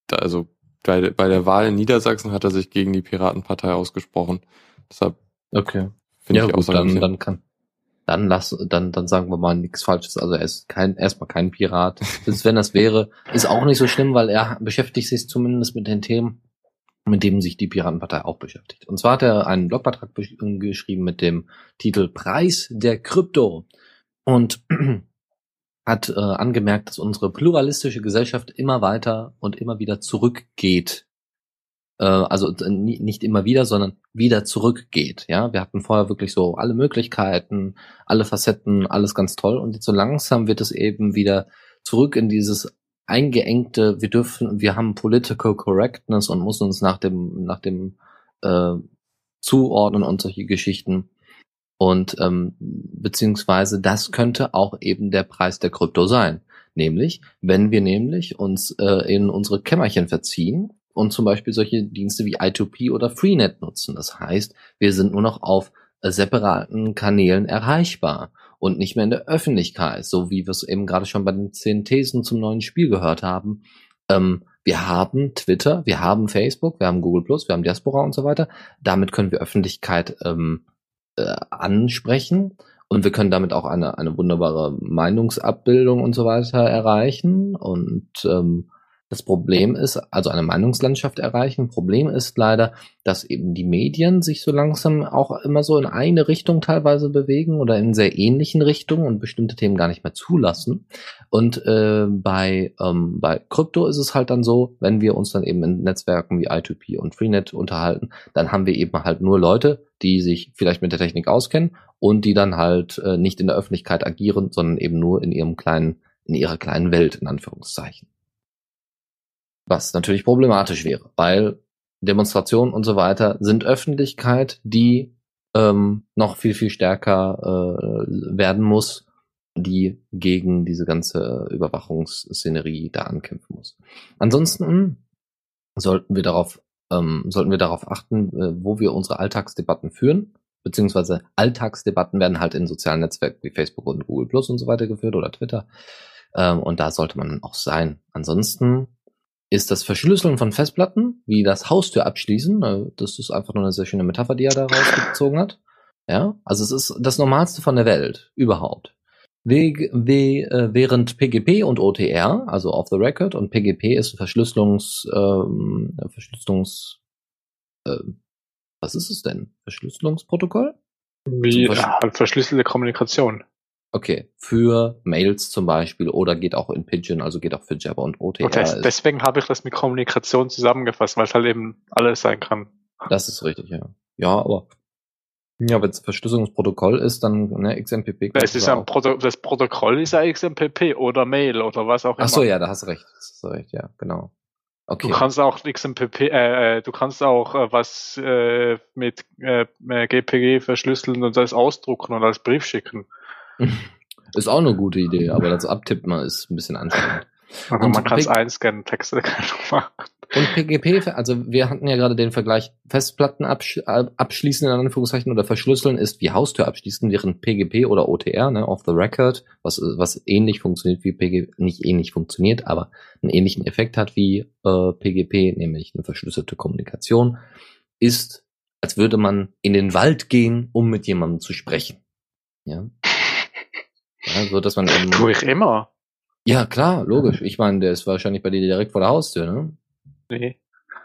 da- also bei, bei der Wahl in Niedersachsen hat er sich gegen die Piratenpartei ausgesprochen. Deshalb Okay. finde ja, ich gut, dann, dann kann. Dann lass, dann, dann sagen wir mal nichts Falsches. Also er ist kein, erstmal kein Pirat. *laughs* Selbst wenn das wäre, ist auch nicht so schlimm, weil er beschäftigt sich zumindest mit den Themen, mit denen sich die Piratenpartei auch beschäftigt. Und zwar hat er einen Blogbeitrag geschrieben mit dem Titel Preis der Krypto und hat äh, angemerkt, dass unsere pluralistische Gesellschaft immer weiter und immer wieder zurückgeht äh, also äh, ni- nicht immer wieder, sondern wieder zurückgeht. Ja, wir hatten vorher wirklich so alle Möglichkeiten, alle Facetten, alles ganz toll und jetzt so langsam wird es eben wieder zurück in dieses eingeengte. Wir dürfen, wir haben Political Correctness und müssen uns nach dem nach dem äh, zuordnen und solche Geschichten. Und ähm, beziehungsweise das könnte auch eben der Preis der Krypto sein. Nämlich, wenn wir nämlich uns äh, in unsere Kämmerchen verziehen und zum Beispiel solche Dienste wie I2P oder Freenet nutzen. Das heißt, wir sind nur noch auf äh, separaten Kanälen erreichbar und nicht mehr in der Öffentlichkeit, so wie wir es eben gerade schon bei den zehn Thesen zum neuen Spiel gehört haben. Ähm, wir haben Twitter, wir haben Facebook, wir haben Google Plus, wir haben Diaspora und so weiter. Damit können wir Öffentlichkeit ähm, äh, ansprechen und wir können damit auch eine, eine wunderbare Meinungsabbildung und so weiter erreichen. Und ähm, das Problem ist, also eine Meinungslandschaft erreichen. Problem ist leider, dass eben die Medien sich so langsam auch immer so in eine Richtung teilweise bewegen oder in sehr ähnlichen Richtungen und bestimmte Themen gar nicht mehr zulassen. Und äh, bei, ähm, bei Krypto ist es halt dann so, wenn wir uns dann eben in Netzwerken wie I2P und Freenet unterhalten, dann haben wir eben halt nur Leute, die sich vielleicht mit der Technik auskennen und die dann halt äh, nicht in der Öffentlichkeit agieren, sondern eben nur in ihrem kleinen, in ihrer kleinen Welt, in Anführungszeichen. Was natürlich problematisch wäre, weil Demonstrationen und so weiter sind Öffentlichkeit, die ähm, noch viel, viel stärker äh, werden muss, die gegen diese ganze Überwachungsszenerie da ankämpfen muss. Ansonsten sollten wir darauf, ähm, sollten wir darauf achten, äh, wo wir unsere Alltagsdebatten führen, beziehungsweise Alltagsdebatten werden halt in sozialen Netzwerken wie Facebook und Google Plus und so weiter geführt oder Twitter. Ähm, und da sollte man auch sein. Ansonsten ist das Verschlüsseln von Festplatten, wie das Haustür abschließen. äh, Das ist einfach nur eine sehr schöne Metapher, die er da rausgezogen hat. Ja, also es ist das Normalste von der Welt überhaupt. Weg, we, äh, während PGP und OTR, also off the record, und PGP ist Verschlüsselungs, ähm, Verschlüsselungs, äh, was ist es denn? Verschlüsselungsprotokoll? Wie Zum Versch- ja, verschlüsselte Kommunikation. Okay, für Mails zum Beispiel oder geht auch in Pidgin, also geht auch für Jabber und OTR. Und des, ist- deswegen habe ich das mit Kommunikation zusammengefasst, weil es halt eben alles sein kann. Das ist richtig, ja. Ja, aber ja, wenn es Verschlüsselungsprotokoll ist, dann ne, XMPP. Es ist ein Proto das Protokoll ist ja XMPP oder Mail oder was auch immer. Ach so, ja, da hast du recht. Da hast du recht, ja, genau. Okay. Du kannst auch XMPP, äh, äh, du kannst auch äh, was äh, mit äh, äh, GPG verschlüsseln und das ausdrucken und als Brief schicken. *laughs* ist auch eine gute Idee, aber das Abtippen ist ein bisschen anstrengend. Also man kann es einscannen, Texte *laughs* kann man machen. Und PGP, also wir hatten ja gerade den Vergleich, Festplatten absch äh, abschließen in Anführungszeichen oder verschlüsseln ist wie Haustür abschließen, während PGP oder OTR, ne, off the record, was, was ähnlich funktioniert wie PGP, nicht ähnlich funktioniert, aber einen ähnlichen Effekt hat wie äh, PGP, nämlich eine verschlüsselte Kommunikation, ist, als würde man in den Wald gehen, um mit jemandem zu sprechen. Ja. Ja, so dass man eben, *laughs* Tue ich immer. ja klar, logisch. Ich meine, der ist wahrscheinlich bei dir direkt vor der Haustür, ne? Nee.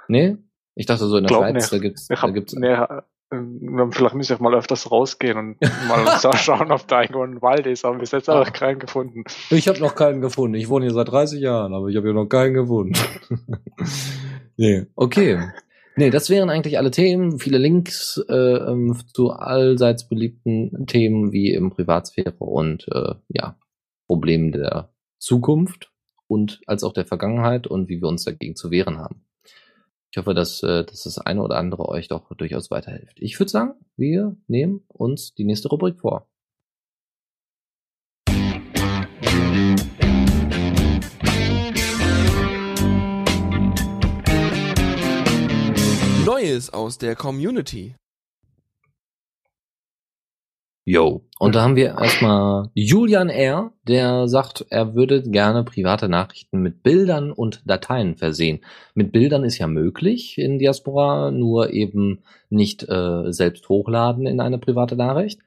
Nee? Ich dachte so in der Glaub Schweiz, nicht. da gibt's, Ich da hab, gibt's. nee, äh, ähm, vielleicht muss ich mal öfters rausgehen und *laughs* mal so schauen, ob da irgendwo ein Wald ist, aber bis jetzt habe ich keinen gefunden. Ich habe noch keinen gefunden. Ich wohne hier seit 30 Jahren, aber ich habe hier noch keinen gefunden. *laughs* nee. Okay. Nee, das wären eigentlich alle Themen. Viele Links äh, ähm, zu allseits beliebten Themen wie im Privatsphäre und äh, ja, Problemen der Zukunft und als auch der Vergangenheit und wie wir uns dagegen zu wehren haben. Ich hoffe, dass, äh, dass das eine oder andere euch doch durchaus weiterhilft. Ich würde sagen, wir nehmen uns die nächste Rubrik vor. Neues aus der Community. Yo. Und da haben wir erstmal Julian R., der sagt, er würde gerne private Nachrichten mit Bildern und Dateien versehen. Mit Bildern ist ja möglich in Diaspora, nur eben nicht äh, selbst hochladen in eine private Nachricht.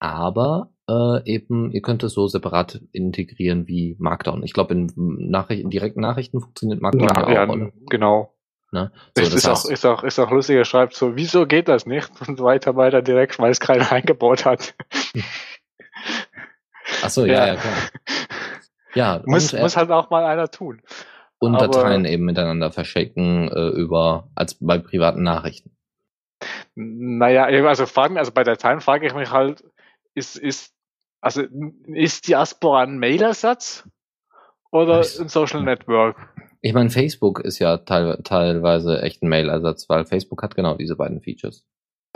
Aber äh, eben, ihr könnt es so separat integrieren wie Markdown. Ich glaube, in, Nachricht, in direkten Nachrichten funktioniert Markdown ja, Ja, auch. ja, genau. Ne? So, Das ist, auch, heißt, ist, auch, ist auch lustig, er schreibt so, wieso geht das nicht? Und weiter, weiter direkt, weil es keiner *laughs* eingebaut hat. ach so, ja, ja, klar. Ja, *laughs* muss, muss halt auch mal einer tun. und aber- Dateien eben miteinander verschicken äh, über als bei privaten Nachrichten. Naja, also fragen, also bei Dateien frage ich mich halt, ist, ist, also ist Diaspora ein Mailersatz oder ein Social Network? Ich meine, Facebook ist ja teil, teilweise echt ein Mailersatz, weil Facebook hat genau diese beiden Features.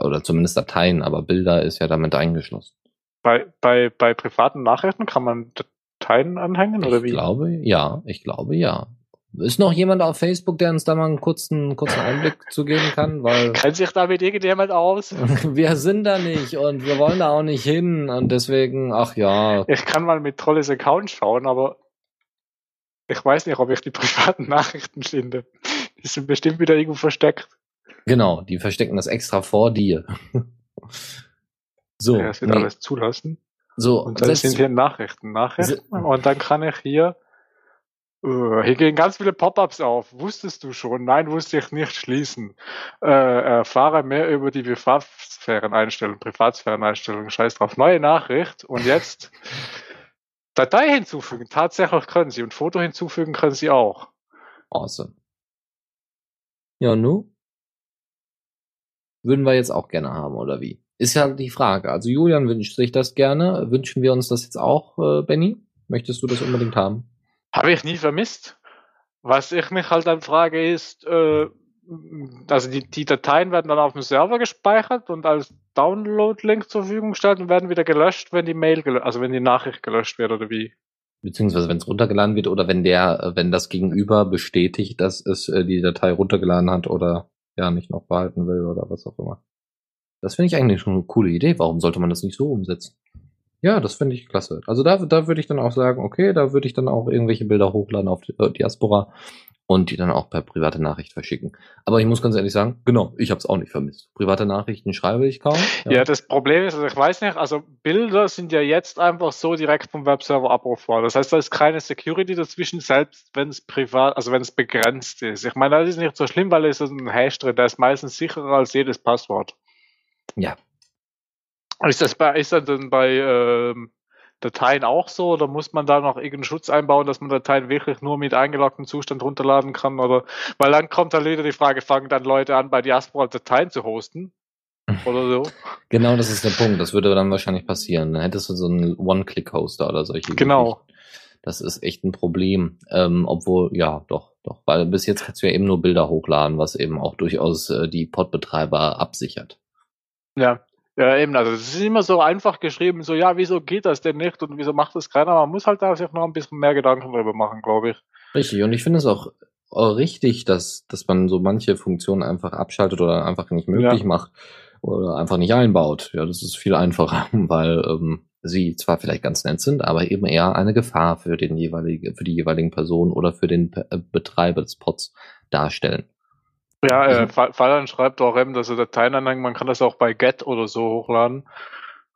Oder zumindest Dateien, aber Bilder ist ja damit eingeschlossen. Bei, bei, bei privaten Nachrichten kann man Dateien anhängen oder Ich wie? glaube, ja, ich glaube, ja. Ist noch jemand auf Facebook, der uns da mal einen kurzen, kurzen Einblick zu geben kann? Weil *laughs* Kennt sich damit irgendjemand aus? *laughs* wir sind da nicht und wir wollen da auch nicht hin und deswegen, ach ja, Ich kann mal mit Trolles Account schauen, aber ich weiß nicht, ob ich die *laughs* privaten Nachrichten finde. Die sind bestimmt wieder irgendwo versteckt. genau, die verstecken das extra vor dir. So, Ja, das wird nee, alles zulassen. so, Und dann sind hier Nachrichten, Nachrichten. Und dann kann ich hier, äh, hier gehen ganz viele Pop-ups auf. Wusstest du schon? Nein, wusste ich nicht. Schließen. Äh, erfahre mehr über die Privatsphäreneinstellung, Privatsphäreneinstellung. Scheiß drauf. Neue Nachricht. Und jetzt *laughs* Datei hinzufügen. Tatsächlich können sie. Und Foto hinzufügen können sie auch. Awesome. Ja, nu? Würden wir jetzt auch gerne haben, oder wie? Ist ja die Frage. Also Julian wünscht sich das gerne. Wünschen wir uns das jetzt auch, äh, Benny? Möchtest du das unbedingt haben? Habe ich nie vermisst. Was ich mich halt dann frage ist, äh, also die, die Dateien werden dann auf dem Server gespeichert und als Download-Link zur Verfügung gestellt und werden wieder gelöscht, wenn die Mail also wenn die Nachricht gelöscht wird oder wie. Beziehungsweise wenn es runtergeladen wird oder wenn der, äh, wenn das Gegenüber bestätigt, dass es äh, die Datei runtergeladen hat oder ja nicht noch behalten will oder was auch immer. Das finde ich eigentlich schon eine coole Idee. Warum sollte man das nicht so umsetzen? Ja, das finde ich klasse. Also da, da würde ich dann auch sagen, okay, da würde ich dann auch irgendwelche Bilder hochladen auf äh, Diaspora und die dann auch per private Nachricht verschicken. Aber ich muss ganz ehrlich sagen, genau, ich habe es auch nicht vermisst. Private Nachrichten schreibe ich kaum. Ja. das Problem ist, also ich weiß nicht, also Bilder sind ja jetzt einfach so direkt vom Webserver abrufbar. Das heißt, da ist keine Security dazwischen, selbst wenn es privat, also wenn es begrenzt ist. Ich meine, das ist nicht so schlimm, weil es ist ein Hash drin, der ist meistens sicherer als jedes Passwort. Ja. Ist das bei, ist das denn bei ähm, Dateien auch so oder muss man da noch irgendeinen Schutz einbauen, dass man Dateien wirklich nur mit eingeloggtem Zustand runterladen kann? Oder weil dann kommt dann wieder die Frage, fangen dann Leute an, bei Diaspora Dateien zu hosten? Oder so? *laughs* Genau, das ist der Punkt. Das würde dann wahrscheinlich passieren. Dann hättest du so einen One-Click-Hoster oder solche Genau. Geschichten. Das ist echt ein Problem. Ähm, obwohl, ja, doch, doch. Weil bis jetzt kannst du ja eben nur Bilder hochladen, was eben auch durchaus äh, die Pod-Betreiber absichert. Ja. Ja, eben, also es ist immer so einfach geschrieben, so, ja, wieso geht das denn nicht und wieso macht das keiner? Man muss halt da sich noch ein bisschen mehr Gedanken drüber machen, glaube ich. Richtig. Und ich finde es auch richtig, dass, dass man so manche Funktionen einfach abschaltet oder einfach nicht möglich Ja. macht oder einfach nicht einbaut. Ja, das ist viel einfacher, *laughs* weil ähm, sie zwar vielleicht ganz nett sind, aber eben eher eine Gefahr für den jeweiligen, für die jeweiligen Personen oder für den äh, Betreiber des Pods darstellen. Ja, äh, Mhm. Fa- Fallon schreibt auch eben, dass er Dateien anhängen, man kann das auch bei Get oder so hochladen.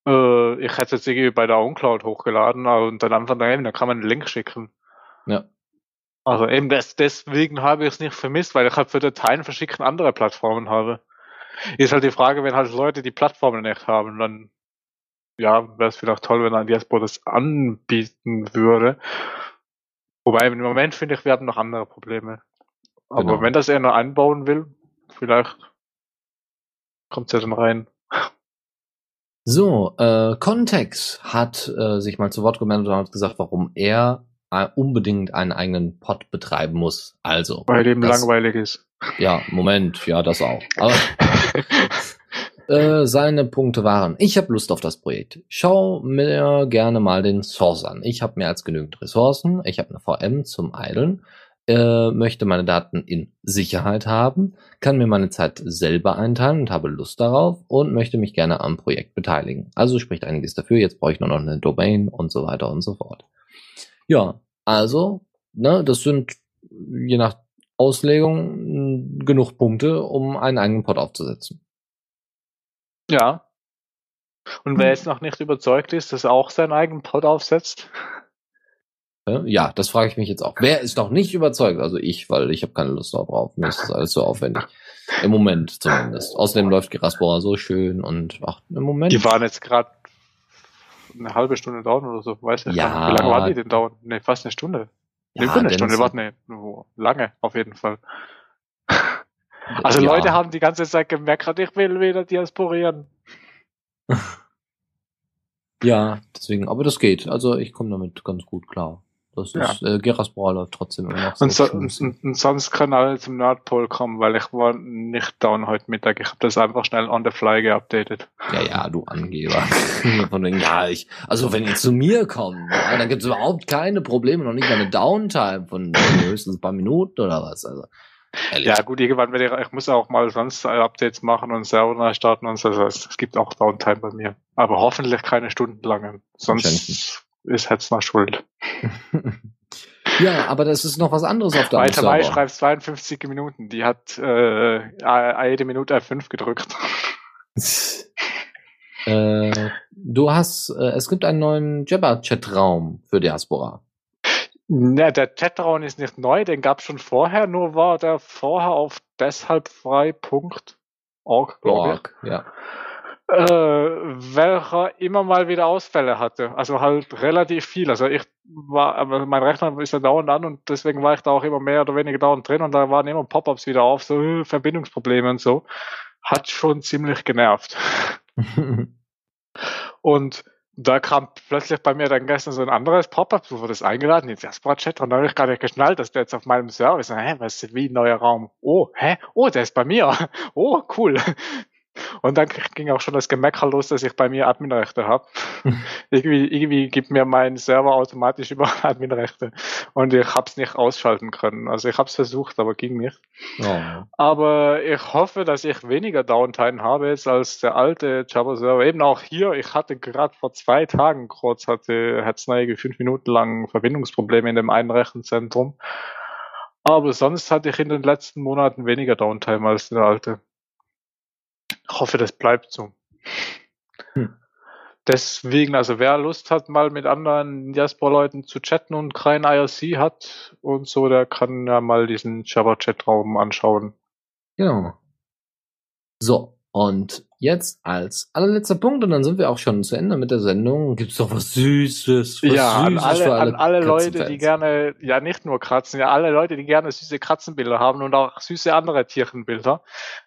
Äh, ich hätte jetzt irgendwie bei der OwnCloud hochgeladen und dann einfach daneben, da kann man einen Link schicken. Ja. Also eben das, deswegen habe ich es nicht vermisst, weil ich halt für Dateien verschicken andere Plattformen habe. Ist halt die Frage, wenn halt Leute die Plattformen nicht haben, dann ja, wäre es vielleicht toll, wenn ein Diaspora das anbieten würde. Wobei im Moment finde ich, wir haben noch andere Probleme. Aber Genau. wenn das einer einbauen will, vielleicht kommt es ja dann rein. So, äh, Context hat äh, sich mal zu Wort gemeldet und hat gesagt, warum er äh, unbedingt einen eigenen Pod betreiben muss. Also. Weil das- langweilig ist. Ja, Moment, ja, das auch. Aber *laughs* äh, seine Punkte waren, ich habe Lust auf das Projekt. Schau mir gerne mal den Source an. Ich habe mehr als genügend Ressourcen. Ich habe eine VM zum Idlen. Äh, möchte meine Daten in Sicherheit haben, kann mir meine Zeit selber einteilen und habe Lust darauf und möchte mich gerne am Projekt beteiligen. Also spricht einiges dafür. Jetzt brauche ich nur noch eine Domain und so weiter und so fort. Ja, also, ne, das sind je nach Auslegung genug Punkte, um einen eigenen Pod aufzusetzen. Ja. Und wer jetzt noch nicht überzeugt ist, dass er auch seinen eigenen Pod aufsetzt, Ja, Ja, das frage ich mich jetzt auch. Wer ist noch nicht überzeugt? Also ich, weil ich habe keine Lust darauf. Mir ist das alles so aufwendig. *laughs* Im Moment zumindest. Außerdem läuft Geraspora so schön und ach, im Moment. die waren jetzt gerade eine halbe Stunde dauern oder so, weiß nicht. Ja. Wie lange waren die denn dauern? Ne, fast eine Stunde. ja, über eine Stunde, warte, ne, oh, lange, auf jeden Fall. *laughs* Also ja. Leute haben die ganze Zeit gemerkt, ich will wieder diasporieren. *laughs* Ja, deswegen, aber das geht. Also ich komme damit ganz gut klar. Das Ja. ist, äh, Geraspora läuft trotzdem immer noch Und, so, und, und sonst können alle zum Nordpol kommen, weil ich war nicht down heute Mittag. Ich habe das einfach schnell on the fly geupdatet. Ja, ja, du Angeber. *laughs* Von wegen, ja, ich, also wenn ihr zu mir kommt, ja, dann gibt's überhaupt keine Probleme, noch nicht mal eine Downtime von höchstens ein paar Minuten oder was. Also, ehrlich. Ja gut, irgendwann werde ich, ich muss auch mal sonst Updates machen und Server neu starten und so. Also es, es gibt auch Downtime bei mir. Aber hoffentlich keine stundenlangen. Sonst ist Hetzner schuld. *laughs* ja, aber das ist noch was anderes auf deinem Weiter Mai schreibt 52 Minuten. Die hat äh, jede Minute F5 gedrückt. *laughs* äh, du hast, äh, es gibt einen neuen Jabber-Chat-Raum für Diaspora. Ne, der Chatraum ist nicht neu, den gab es schon vorher, nur war der vorher auf deshalbfrei.org, glaube ich. Ja. Äh, welcher immer mal wieder Ausfälle hatte. Also halt relativ viel. Also ich war, aber mein Rechner ist ja dauernd an und deswegen war ich da auch immer mehr oder weniger dauernd drin und da waren immer Pop-ups wieder auf, so äh, Verbindungsprobleme und so. Hat schon ziemlich genervt. *laughs* Und da kam plötzlich bei mir dann gestern so ein anderes Pop-up, so wurde das eingeladen, jetzt Jasper Chat, und dann habe ich gar nicht geschnallt, dass der jetzt auf meinem Server ist. Hä, was ist wie neuer Raum? Oh, hä? Oh, der ist bei mir. *laughs* Oh, cool. Und dann ging auch schon das Gemecker los, dass ich bei mir Adminrechte habe. *laughs* irgendwie, irgendwie gibt mir mein Server automatisch über *laughs* Adminrechte. Und ich habe es nicht ausschalten können. Also ich habe es versucht, aber ging nicht. oh. Aber ich hoffe, dass ich weniger Downtime habe jetzt als der alte Java Server. Eben auch hier, ich hatte gerade vor zwei Tagen kurz, hatte Hetzneige fünf Minuten lang Verbindungsprobleme in dem einen Rechenzentrum. Aber sonst hatte ich in den letzten Monaten weniger Downtime als der alte. Ich hoffe, das bleibt so. Hm. Deswegen, also wer Lust hat, mal mit anderen Diaspora-Leuten zu chatten und kein IRC hat und so, der kann ja mal diesen Java-Chat-Raum anschauen. Genau. So, und jetzt als allerletzter Punkt, und dann sind wir auch schon zu Ende mit der Sendung, gibt's doch was Süßes. Was ja, an Süßes alle, für an alle Leute, die gerne, ja nicht nur Kratzen, ja alle Leute, die gerne süße Katzenbilder haben und auch süße andere Tierchenbilder,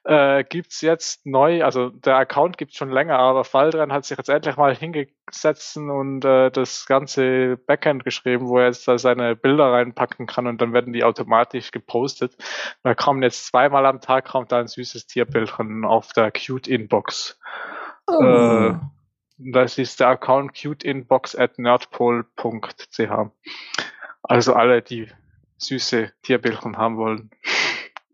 äh, gibt's jetzt neu, also der Account gibt's schon länger, aber Faldren hat sich jetzt endlich mal hingesetzt und äh, das ganze Backend geschrieben, wo er jetzt da seine Bilder reinpacken kann und dann werden die automatisch gepostet. Da kommen jetzt zweimal am Tag kommt da ein süßes Tierbildchen auf der Cute Inbox. Oh. Äh, das ist der Account cuteinbox at nerdpol.ch. Also alle, die süße Tierbildchen haben wollen.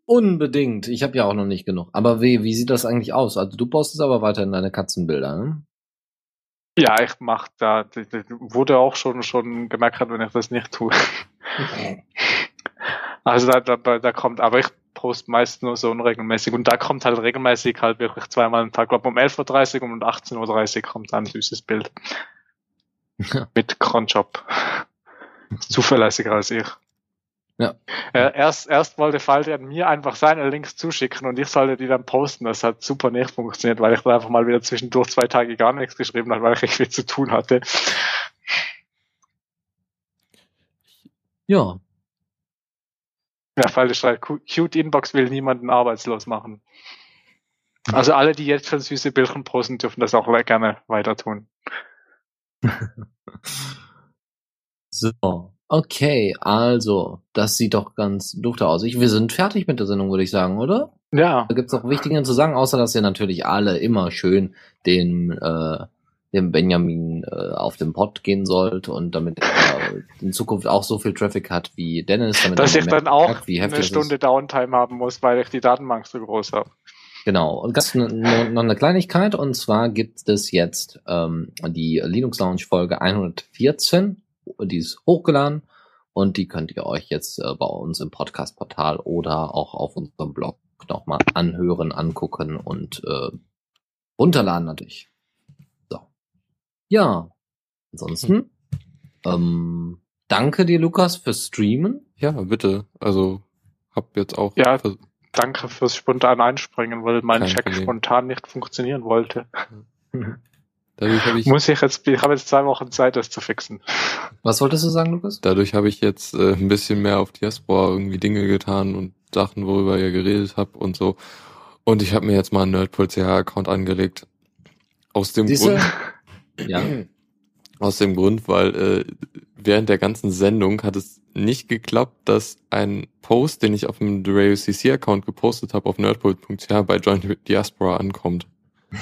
Unbedingt. Ich habe ja auch noch nicht genug. Aber wie, wie sieht das eigentlich aus? Also du postest aber weiterhin deine Katzenbilder, ne? Ja, ich mach da, wurde auch schon, schon gemerkt, wenn ich das nicht tue. Also da, da, da kommt, aber ich poste meist nur so unregelmäßig und da kommt halt regelmäßig halt wirklich zweimal am Tag. Glaube um 11.30 Uhr und um 18.30 Uhr kommt ein süßes Bild. Mit Cronjob. *laughs* Zuverlässiger als ich. Ja. Äh, erst, erst wollte Falter mir einfach seine Links zuschicken und ich sollte die dann posten. Das hat super nicht funktioniert, weil ich da einfach mal wieder zwischendurch zwei Tage gar nichts geschrieben habe, weil ich viel zu tun hatte. Ja. Ja, Falter schreibt, Cu- Cute Inbox will niemanden arbeitslos machen. Also alle, die jetzt schon süße Bildchen posten, dürfen das auch gerne weiter tun. *laughs* So. Okay, also, das sieht doch ganz dufte aus. Ich, wir sind fertig mit der Sendung, würde ich sagen, oder? Ja. Da gibt's noch wichtiger zu sagen, außer dass ihr natürlich alle immer schön den, äh, dem Benjamin äh, auf den Pod gehen sollt und damit er in Zukunft auch so viel Traffic hat wie Dennis. Damit Dass er ich dann auch heftig eine Stunde. Downtime haben muss, weil ich die Datenbank so groß habe. Genau. Und ganz noch eine Kleinigkeit, und zwar gibt es jetzt ähm, die Linux Lounge Folge 114, die ist hochgeladen und die könnt ihr euch jetzt äh, bei uns im Podcast-Portal oder auch auf unserem Blog nochmal anhören, angucken und äh, runterladen natürlich. Ja. Ansonsten, ähm, danke dir, Lukas, fürs Streamen. Ja, bitte. Also hab jetzt auch Ja. vers- Danke fürs spontan einspringen, weil mein Kein Check Problem. spontan nicht funktionieren wollte. dadurch habe ich Muss ich jetzt, ich habe jetzt zwei Wochen Zeit, das zu fixen. Was wolltest du sagen, Lukas? dadurch habe ich jetzt äh, ein bisschen mehr auf Diaspora irgendwie Dinge getan und Sachen, worüber ihr geredet habt und so. Und ich habe mir jetzt mal einen Nerdpool CH Account angelegt. Aus dem Siehste? Grund, Ja. *clears throat* aus dem Grund, weil äh, während der ganzen Sendung hat es nicht geklappt, dass ein Post, den ich auf dem Derail CC Account gepostet habe auf nerdpool.ch bei Joint Diaspora ankommt. *laughs*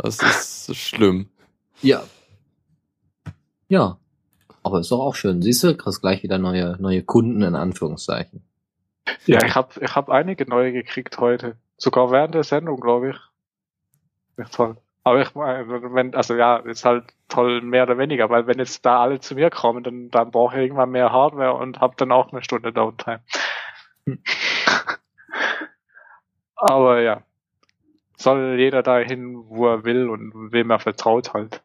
Das ist schlimm. Ja. Ja. Aber ist doch auch schön. Siehst du, kriegst gleich wieder neue, neue Kunden in Anführungszeichen. Ja, ich habe ich hab einige neue gekriegt heute. Sogar während der Sendung, glaube ich. Echt toll. Aber ich meine, wenn, also ja, ist halt toll mehr oder weniger, weil wenn jetzt da alle zu mir kommen, dann, dann brauche ich irgendwann mehr Hardware und habe dann auch eine Stunde Downtime. Aber ja, soll jeder dahin, wo er will und wem er vertraut halt.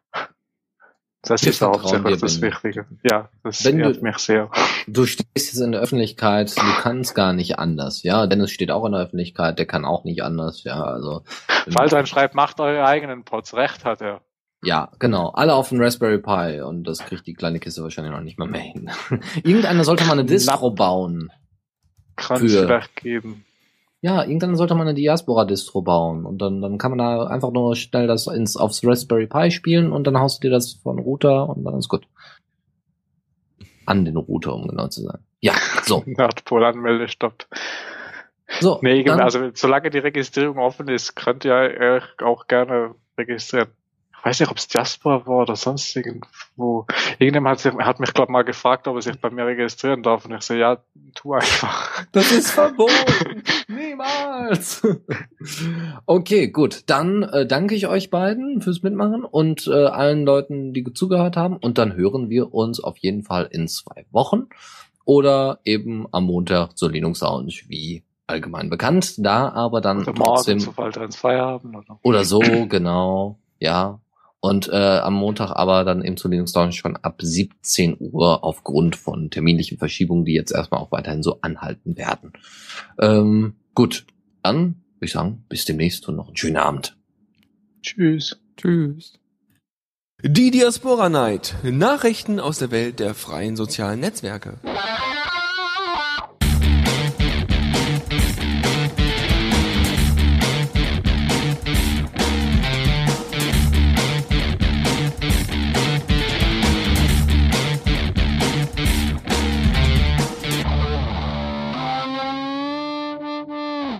Das Wir ist hauptsächlich dir, das Ben. Wichtige. Ja, das Wenn du- ehrt mich sehr. Du stehst jetzt in der Öffentlichkeit, du kannst gar nicht anders, ja. Dennis steht auch in der Öffentlichkeit, der kann auch nicht anders, ja. Also. Falls schreibt, macht eure eigenen Pods. Recht hat er. Ja, genau. Alle auf dem Raspberry Pi und das kriegt die kleine Kiste wahrscheinlich noch nicht mal mehr hin. *laughs* Irgendeiner sollte mal eine Distro bauen. Vielleicht geben. Ja, irgendwann sollte man eine Diaspora-Distro bauen und dann, dann kann man da einfach nur schnell das ins, aufs Raspberry Pi spielen und dann haust du dir das von Router und dann ist gut. An den Router, um genau zu sein. Ja, so. *laughs* Nordpol-Anmelde stoppt. so Nee, dann- also solange die Registrierung offen ist, könnt ihr euch auch gerne registrieren. Ich weiß nicht, ob es Diaspora war oder sonst irgendwo. Irgendjemand hat, sich, hat mich, glaube mal gefragt, ob er sich bei mir registrieren darf. Und ich so, ja, tu einfach. Das ist verboten. *laughs* Niemals. *laughs* Okay, gut. Dann äh, danke ich euch beiden fürs Mitmachen und äh, allen Leuten, die zugehört haben. Und dann hören wir uns auf jeden Fall in zwei Wochen oder eben am Montag zur Linux Lounge, wie allgemein bekannt. Da aber dann Oder trotzdem morgen, ins Feierabend oder. oder so, genau. Ja. Und äh, am Montag aber dann eben zur Linux Lounge schon ab 17 Uhr aufgrund von terminlichen Verschiebungen, die jetzt erstmal auch weiterhin so anhalten werden. Ähm, gut, dann würde ich sagen, bis demnächst und noch einen schönen Abend. Tschüss. Tschüss. Die Diaspora Night. Nachrichten aus der Welt der freien sozialen Netzwerke.